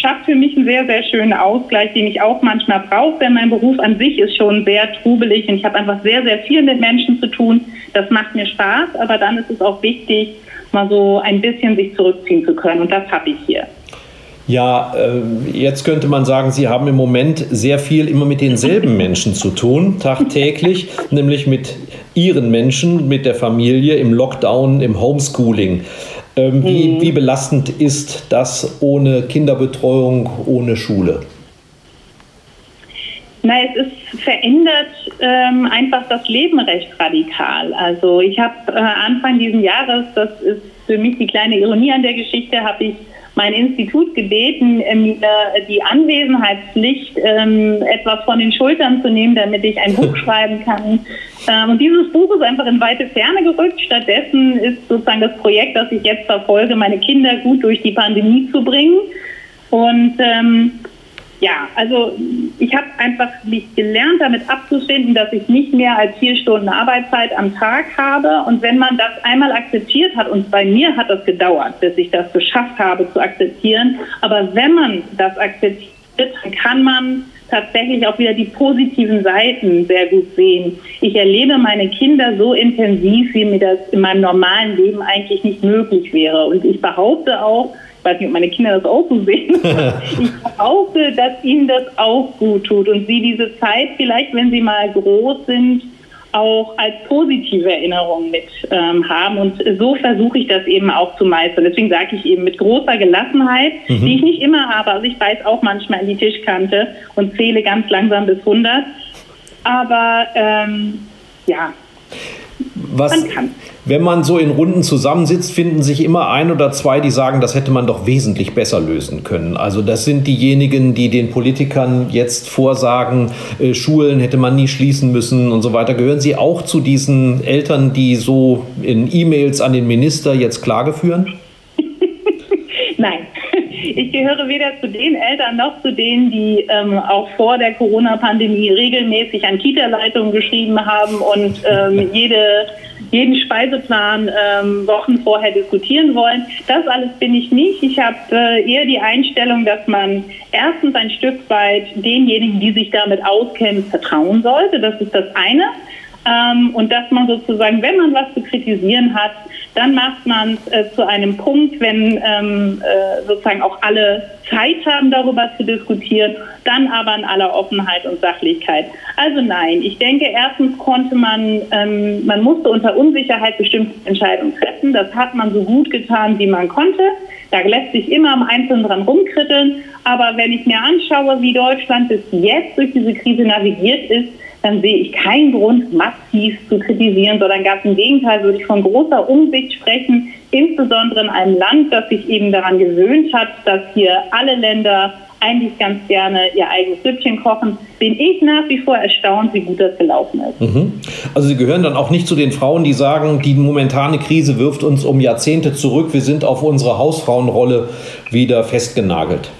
schafft für mich einen sehr, sehr schönen Ausgleich, den ich auch manchmal brauche, denn mein Beruf an sich ist schon sehr trubelig und ich habe einfach sehr, sehr viel mit Menschen zu tun. Das macht mir Spaß, aber dann ist es auch wichtig, mal so ein bisschen sich zurückziehen zu können und das habe ich hier. Ja, äh, jetzt könnte man sagen, Sie haben im Moment sehr viel immer mit denselben Menschen zu tun, tagtäglich, [laughs] nämlich mit Ihren Menschen, mit der Familie im Lockdown, im Homeschooling. Ähm, wie, mhm. wie belastend ist das ohne Kinderbetreuung, ohne Schule? Na, es ist verändert ähm, einfach das Leben recht radikal. Also ich habe äh, Anfang dieses Jahres, das ist für mich die kleine Ironie an der Geschichte, habe ich mein Institut gebeten, äh, mir die Anwesenheitspflicht ähm, etwas von den Schultern zu nehmen, damit ich ein Buch [laughs] schreiben kann. Ähm, und dieses Buch ist einfach in weite Ferne gerückt. Stattdessen ist sozusagen das Projekt, das ich jetzt verfolge, meine Kinder gut durch die Pandemie zu bringen. Und ähm, ja, also ich habe einfach mich gelernt, damit abzufinden, dass ich nicht mehr als vier Stunden Arbeitszeit am Tag habe. Und wenn man das einmal akzeptiert hat, und bei mir hat das gedauert, bis ich das geschafft habe zu akzeptieren, aber wenn man das akzeptiert, dann kann man tatsächlich auch wieder die positiven Seiten sehr gut sehen. Ich erlebe meine Kinder so intensiv, wie mir das in meinem normalen Leben eigentlich nicht möglich wäre. Und ich behaupte auch, ich weiß nicht, ob meine Kinder das auch so sehen. [laughs] ich behaupte, dass ihnen das auch gut tut und sie diese Zeit vielleicht, wenn sie mal groß sind, auch als positive Erinnerung mit ähm, haben. Und so versuche ich das eben auch zu meistern. Deswegen sage ich eben mit großer Gelassenheit, mhm. die ich nicht immer habe. Also ich beiß auch manchmal in die Tischkante und zähle ganz langsam bis 100. Aber ähm, ja, was, wenn man so in Runden zusammensitzt, finden sich immer ein oder zwei, die sagen, das hätte man doch wesentlich besser lösen können. Also das sind diejenigen, die den Politikern jetzt vorsagen, äh, Schulen hätte man nie schließen müssen und so weiter. Gehören Sie auch zu diesen Eltern, die so in E-Mails an den Minister jetzt Klage führen? [laughs] Nein. Ich gehöre weder zu den Eltern noch zu denen, die ähm, auch vor der Corona-Pandemie regelmäßig an Kita-Leitungen geschrieben haben und ähm, jede jeden Speiseplan ähm, Wochen vorher diskutieren wollen. Das alles bin ich nicht. Ich habe äh, eher die Einstellung, dass man erstens ein Stück weit denjenigen, die sich damit auskennen, vertrauen sollte. Das ist das eine. Ähm, und dass man sozusagen, wenn man was zu kritisieren hat, dann macht man es äh, zu einem Punkt, wenn ähm, äh, sozusagen auch alle Zeit haben, darüber zu diskutieren, dann aber in aller Offenheit und Sachlichkeit. Also nein, ich denke, erstens konnte man, ähm, man musste unter Unsicherheit bestimmte Entscheidungen treffen. Das hat man so gut getan, wie man konnte. Da lässt sich immer am Einzelnen dran rumkritteln. Aber wenn ich mir anschaue, wie Deutschland bis jetzt durch diese Krise navigiert ist, dann sehe ich keinen Grund, massiv zu kritisieren, sondern ganz im Gegenteil würde ich von großer Umsicht sprechen, insbesondere in einem Land, das sich eben daran gewöhnt hat, dass hier alle Länder eigentlich ganz gerne ihr eigenes Süppchen kochen, bin ich nach wie vor erstaunt, wie gut das gelaufen ist. Mhm. Also Sie gehören dann auch nicht zu den Frauen, die sagen, die momentane Krise wirft uns um Jahrzehnte zurück, wir sind auf unsere Hausfrauenrolle wieder festgenagelt.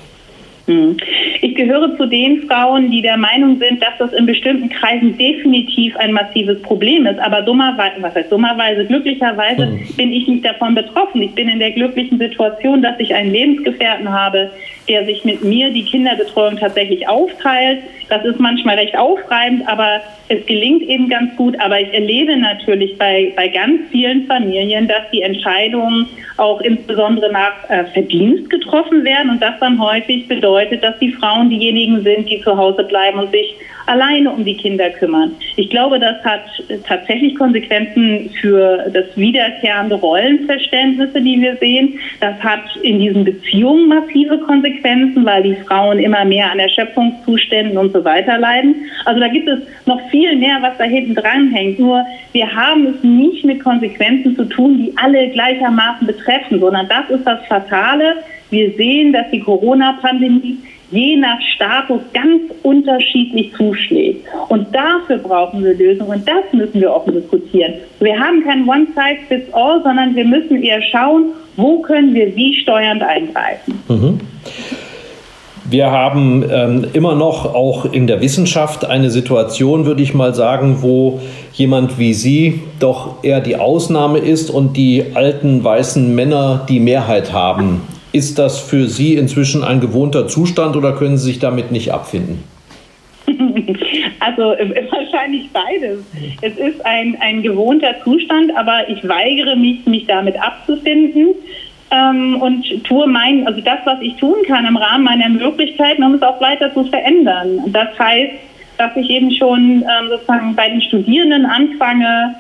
Mhm. Ich gehöre zu den Frauen, die der Meinung sind, dass das in bestimmten Kreisen definitiv ein massives Problem ist. Aber dummerweise, was heißt dummerweise, glücklicherweise hm. bin ich nicht davon betroffen. Ich bin in der glücklichen Situation, dass ich einen Lebensgefährten habe, der sich mit mir die Kinderbetreuung tatsächlich aufteilt. Das ist manchmal recht aufreibend, aber es gelingt eben ganz gut. Aber ich erlebe natürlich bei, bei ganz vielen Familien, dass die Entscheidungen auch insbesondere nach äh, Verdienst getroffen werden und das dann häufig bedeutet, dass die Frauen diejenigen sind, die zu Hause bleiben und sich alleine um die Kinder kümmern. Ich glaube, das hat tatsächlich Konsequenzen für das wiederkehrende Rollenverständnisse, die wir sehen. Das hat in diesen Beziehungen massive Konsequenzen, weil die Frauen immer mehr an Erschöpfungszuständen und so weiter leiden. Also da gibt es noch viel mehr, was da hinten dran hängt. Nur wir haben es nicht mit Konsequenzen zu tun, die alle gleichermaßen betreffen, sondern das ist das Fatale. Wir sehen, dass die Corona-Pandemie je nach Status ganz unterschiedlich zuschlägt. Und dafür brauchen wir Lösungen das müssen wir offen diskutieren. Wir haben kein One-Size-Fits-All, sondern wir müssen eher schauen, wo können wir wie steuernd eingreifen. Mhm. Wir haben ähm, immer noch auch in der Wissenschaft eine Situation, würde ich mal sagen, wo jemand wie Sie doch eher die Ausnahme ist und die alten weißen Männer die Mehrheit haben. Ist das für Sie inzwischen ein gewohnter Zustand oder können Sie sich damit nicht abfinden? [laughs] Also äh, wahrscheinlich beides. Es ist ein, ein gewohnter Zustand, aber ich weigere mich, mich damit abzufinden ähm, und tue mein, also das, was ich tun kann im Rahmen meiner Möglichkeiten, um es auch weiter zu verändern. Das heißt, dass ich eben schon ähm, sozusagen bei den Studierenden anfange,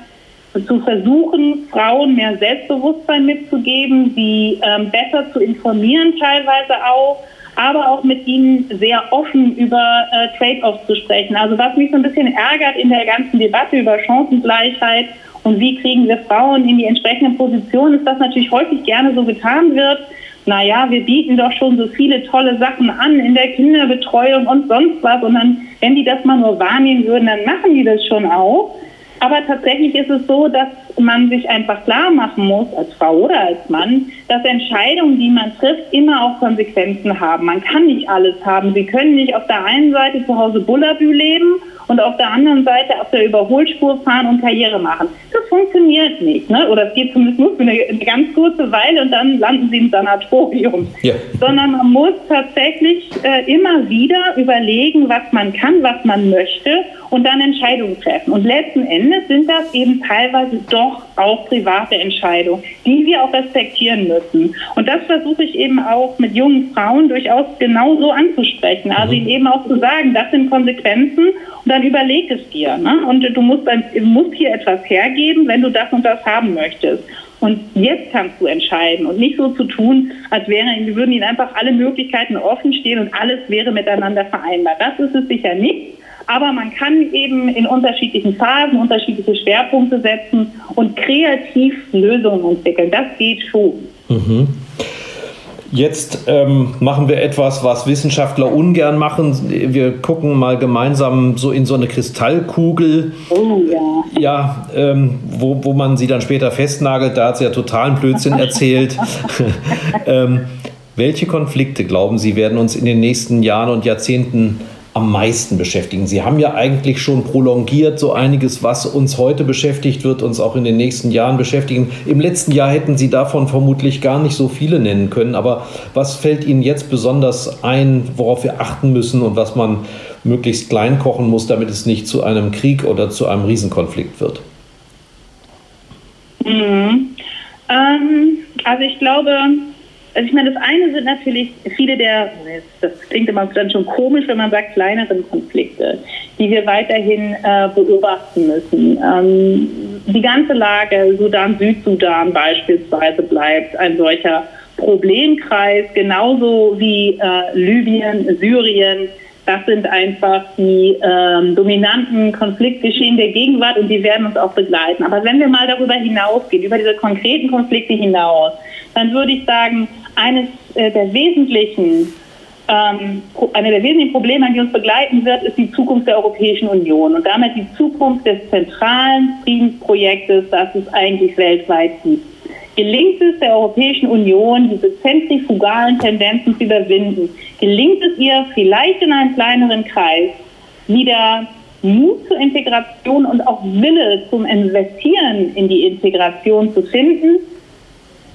zu versuchen, Frauen mehr Selbstbewusstsein mitzugeben, sie ähm, besser zu informieren teilweise auch, aber auch mit ihnen sehr offen über äh, Trade-offs zu sprechen. Also was mich so ein bisschen ärgert in der ganzen Debatte über Chancengleichheit und wie kriegen wir Frauen in die entsprechenden Positionen, ist, dass natürlich häufig gerne so getan wird, naja, wir bieten doch schon so viele tolle Sachen an in der Kinderbetreuung und sonst was. Und dann, wenn die das mal nur wahrnehmen würden, dann machen die das schon auch. Aber tatsächlich ist es so, dass man sich einfach klar machen muss, als Frau oder als Mann, dass Entscheidungen, die man trifft, immer auch Konsequenzen haben. Man kann nicht alles haben. Sie können nicht auf der einen Seite zu Hause Bullabü leben und auf der anderen Seite auf der Überholspur fahren und Karriere machen. Das funktioniert nicht. Ne? Oder es geht zumindest nur für eine, eine ganz kurze Weile und dann landen sie im Sanatorium. [laughs] Ja. Sondern man muss tatsächlich äh, immer wieder überlegen, was man kann, was man möchte und dann Entscheidungen treffen. Und letzten Endes sind das eben teilweise doch auch private Entscheidungen, die wir auch respektieren müssen. Und das versuche ich eben auch mit jungen Frauen durchaus genauso anzusprechen. Also mhm. ihnen eben auch zu sagen, das sind Konsequenzen dann überleg es dir. Ne? Und du musst, musst hier etwas hergeben, wenn du das und das haben möchtest. Und jetzt kannst du entscheiden und nicht so zu tun, als wären, würden ihnen einfach alle Möglichkeiten offen stehen und alles wäre miteinander vereinbar. Das ist es sicher nicht. Aber man kann eben in unterschiedlichen Phasen unterschiedliche Schwerpunkte setzen und kreativ Lösungen entwickeln. Das geht schon. Mhm. Jetzt ähm, machen wir etwas, was Wissenschaftler ungern machen. Wir gucken mal gemeinsam so in so eine Kristallkugel. Oh ja. Ja, ähm, wo, wo man sie dann später festnagelt. Da hat sie ja totalen Blödsinn [laughs] erzählt. [laughs] ähm, welche Konflikte, glauben Sie, werden uns in den nächsten Jahren und Jahrzehnten am meisten beschäftigen? Sie haben ja eigentlich schon prolongiert so einiges, was uns heute beschäftigt, wird uns auch in den nächsten Jahren beschäftigen. Im letzten Jahr hätten Sie davon vermutlich gar nicht so viele nennen können, aber was fällt Ihnen jetzt besonders ein, worauf wir achten müssen und was man möglichst klein kochen muss, damit es nicht zu einem Krieg oder zu einem Riesenkonflikt wird? Mhm. Ähm, also ich glaube, also ich meine, das eine sind natürlich viele der, das klingt immer dann schon komisch, wenn man sagt, kleineren Konflikte, die wir weiterhin äh, beobachten müssen. Ähm, die ganze Lage Sudan, Südsudan beispielsweise bleibt ein solcher Problemkreis, genauso wie äh, Libyen, Syrien. Das sind einfach die ähm, dominanten Konfliktgeschehen der Gegenwart und die werden uns auch begleiten. Aber wenn wir mal darüber hinausgehen, über diese konkreten Konflikte hinaus, dann würde ich sagen, eines äh, der wesentlichen ähm, eine der wesentlichen Probleme, die uns begleiten wird, ist die Zukunft der Europäischen Union und damit die Zukunft des zentralen Friedensprojektes, das es eigentlich weltweit gibt. Gelingt es der Europäischen Union, diese zentrifugalen Tendenzen zu überwinden? Gelingt es ihr vielleicht in einem kleineren Kreis wieder Mut zur Integration und auch Wille zum Investieren in die Integration zu finden?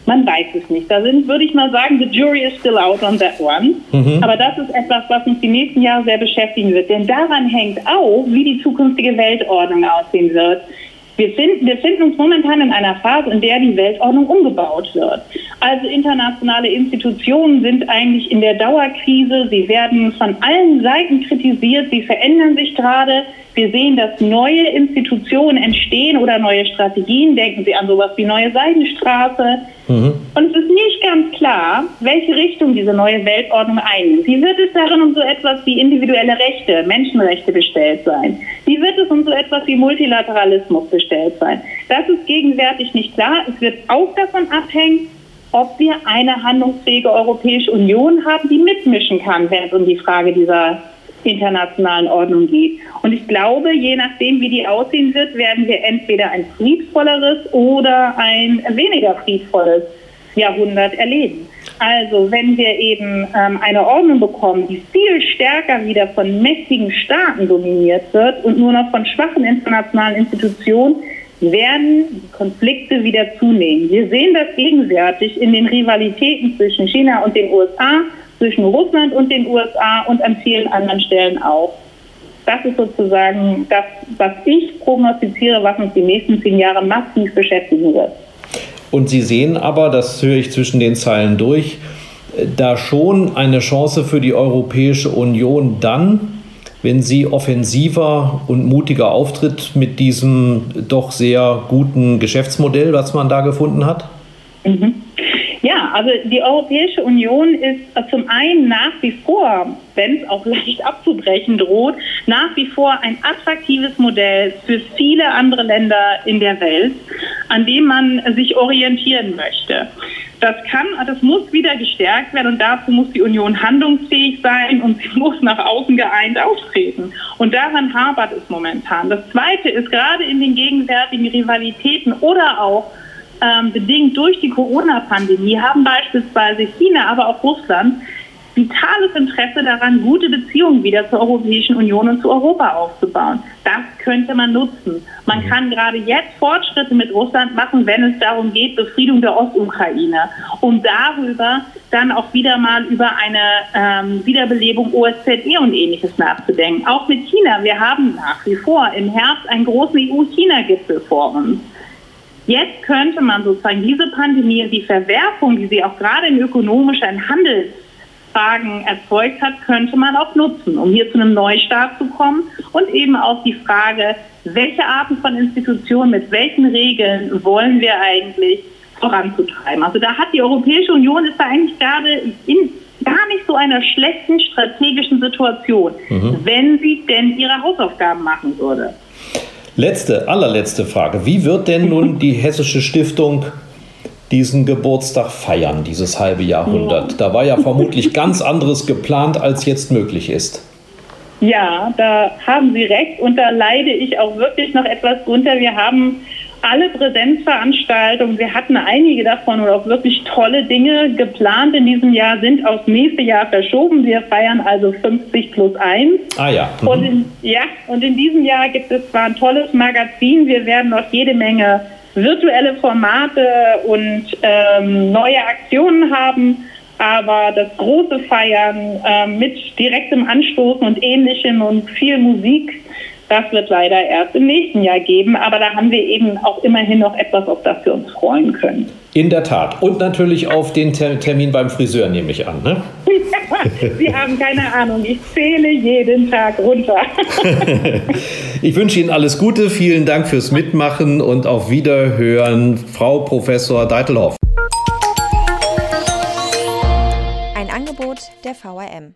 Man weiß es nicht. Da sind, würde ich mal sagen, the jury is still out on that one. Mhm. Aber das ist etwas, was uns die nächsten Jahre sehr beschäftigen wird. Denn daran hängt auch, wie die zukünftige Weltordnung aussehen wird. Wir finden, wir finden uns momentan in einer Phase, in der die Weltordnung umgebaut wird. Also internationale Institutionen sind eigentlich in der Dauerkrise. Sie werden von allen Seiten kritisiert. Sie verändern sich gerade. Wir sehen, dass neue Institutionen entstehen oder neue Strategien. Denken Sie an sowas wie neue Seidenstraße. Mhm. Und es ist nicht ganz klar, welche Richtung diese neue Weltordnung einnimmt. Wie wird es darin um so etwas wie individuelle Rechte, Menschenrechte bestellt sein? Wie wird es um so etwas wie Multilateralismus bestellt sein? Das ist gegenwärtig nicht klar. Es wird auch davon abhängen, ob wir eine handlungsfähige Europäische Union haben, die mitmischen kann, wenn es um die Frage dieser internationalen Ordnung geht. Und ich glaube, je nachdem, wie die aussehen wird, werden wir entweder ein friedvolleres oder ein weniger friedvolles Jahrhundert erleben. Also wenn wir eben ähm, eine Ordnung bekommen, die viel stärker wieder von mächtigen Staaten dominiert wird und nur noch von schwachen internationalen Institutionen, werden Konflikte wieder zunehmen. Wir sehen das gegenwärtig in den Rivalitäten zwischen China und den USA zwischen Russland und den USA und an vielen anderen Stellen auch. Das ist sozusagen das, was ich prognostiziere, was uns die nächsten zehn Jahre massiv beschäftigen wird. Und Sie sehen aber, das höre ich zwischen den Zeilen durch, da schon eine Chance für die Europäische Union dann, wenn sie offensiver und mutiger auftritt mit diesem doch sehr guten Geschäftsmodell, was man da gefunden hat? Mhm. Also die Europäische Union ist zum einen nach wie vor, wenn es auch [laughs] leicht abzubrechen droht, nach wie vor ein attraktives Modell für viele andere Länder in der Welt, an dem man sich orientieren möchte. Das kann, das muss wieder gestärkt werden und dazu muss die Union handlungsfähig sein und sie [laughs] muss nach außen geeint auftreten. Und daran hapert es momentan. Das Zweite ist gerade in den gegenwärtigen Rivalitäten oder auch ähm, bedingt durch die Corona-Pandemie haben beispielsweise China, aber auch Russland vitales Interesse daran, gute Beziehungen wieder zur Europäischen Union und zu Europa aufzubauen. Das könnte man nutzen. Man mhm. kann gerade jetzt Fortschritte mit Russland machen, wenn es darum geht, Befriedung der Ostukraine, um darüber dann auch wieder mal über eine ähm, Wiederbelebung OSZE und ähnliches nachzudenken. Auch mit China. Wir haben nach wie vor im Herbst einen großen EU-China-Gipfel vor uns. Jetzt könnte man sozusagen diese Pandemie, die Verwerfung, die sie auch gerade in ökonomischen Handelsfragen erzeugt hat, könnte man auch nutzen, um hier zu einem Neustart zu kommen und eben auch die Frage, welche Arten von Institutionen mit welchen Regeln wollen wir eigentlich voranzutreiben. Also da hat die Europäische Union ist da eigentlich gerade in gar nicht so einer schlechten strategischen Situation, mhm. wenn sie denn ihre Hausaufgaben machen würde. Letzte, allerletzte Frage. Wie wird denn nun die Hessische Stiftung diesen Geburtstag feiern, dieses halbe Jahrhundert? Da war ja vermutlich ganz anderes geplant, als jetzt möglich ist. Ja, da haben Sie recht und da leide ich auch wirklich noch etwas drunter. Wir haben alle Präsenzveranstaltungen, wir hatten einige davon oder auch wirklich tolle Dinge geplant in diesem Jahr, sind aufs nächste Jahr verschoben. Wir feiern also 50 plus 1. Ah ja. Mhm. Und in, ja, und in diesem Jahr gibt es zwar ein tolles Magazin, wir werden noch jede Menge virtuelle Formate und ähm, neue Aktionen haben. Aber das große Feiern äh, mit direktem Anstoßen und ähnlichem und viel Musik, das wird leider erst im nächsten Jahr geben. Aber da haben wir eben auch immerhin noch etwas, auf das wir uns freuen können. In der Tat. Und natürlich auf den Termin beim Friseur, nehme ich an. Ne? [laughs] Sie haben keine Ahnung. Ich zähle jeden Tag runter. [laughs] ich wünsche Ihnen alles Gute. Vielen Dank fürs Mitmachen und auf Wiederhören, Frau Professor Deitelhoff. Ein Angebot der VRM.